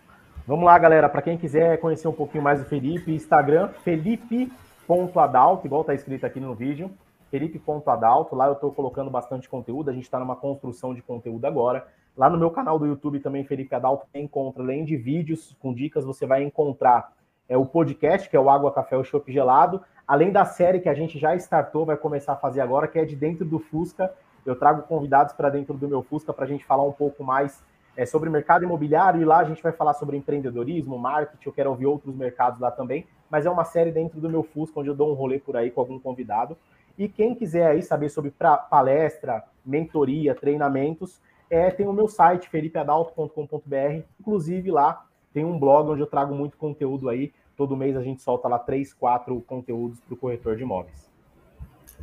Vamos lá, galera. Para quem quiser conhecer um pouquinho mais do Felipe, Instagram, felipe.adalto, igual está escrito aqui no vídeo. Felipe.adalto. Lá eu estou colocando bastante conteúdo. A gente está numa construção de conteúdo agora. Lá no meu canal do YouTube também, Felipe Adalto, encontra, além de vídeos com dicas, você vai encontrar é, o podcast, que é o Água, Café, o Chopp Gelado além da série que a gente já startou, vai começar a fazer agora, que é de dentro do Fusca. Eu trago convidados para dentro do meu Fusca para a gente falar um pouco mais é, sobre mercado imobiliário, e lá a gente vai falar sobre empreendedorismo, marketing, eu quero ouvir outros mercados lá também, mas é uma série dentro do meu Fusca, onde eu dou um rolê por aí com algum convidado. E quem quiser aí saber sobre palestra, mentoria, treinamentos, é, tem o meu site, felipeadalto.com.br, inclusive lá tem um blog onde eu trago muito conteúdo aí Todo mês a gente solta lá três, quatro conteúdos para o corretor de imóveis.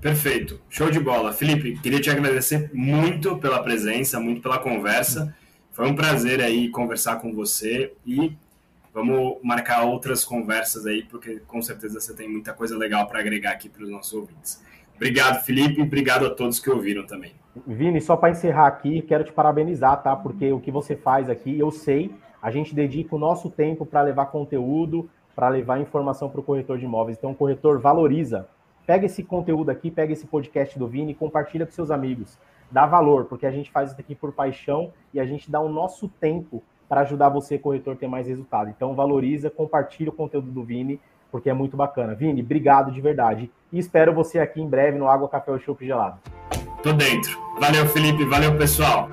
Perfeito, show de bola. Felipe, queria te agradecer muito pela presença, muito pela conversa. Foi um prazer aí conversar com você e vamos marcar outras conversas aí, porque com certeza você tem muita coisa legal para agregar aqui para os nossos ouvintes. Obrigado, Felipe, obrigado a todos que ouviram também. Vini, só para encerrar aqui, quero te parabenizar, tá? Porque o que você faz aqui, eu sei, a gente dedica o nosso tempo para levar conteúdo, para levar informação para o corretor de imóveis. Então, o corretor valoriza. Pega esse conteúdo aqui, pega esse podcast do Vini e compartilha com seus amigos. Dá valor, porque a gente faz isso aqui por paixão e a gente dá o nosso tempo para ajudar você, corretor, a ter mais resultado. Então, valoriza, compartilha o conteúdo do Vini, porque é muito bacana. Vini, obrigado de verdade. E espero você aqui em breve no Água, Café ou Chopp Gelado. Tô dentro. Valeu, Felipe. Valeu, pessoal.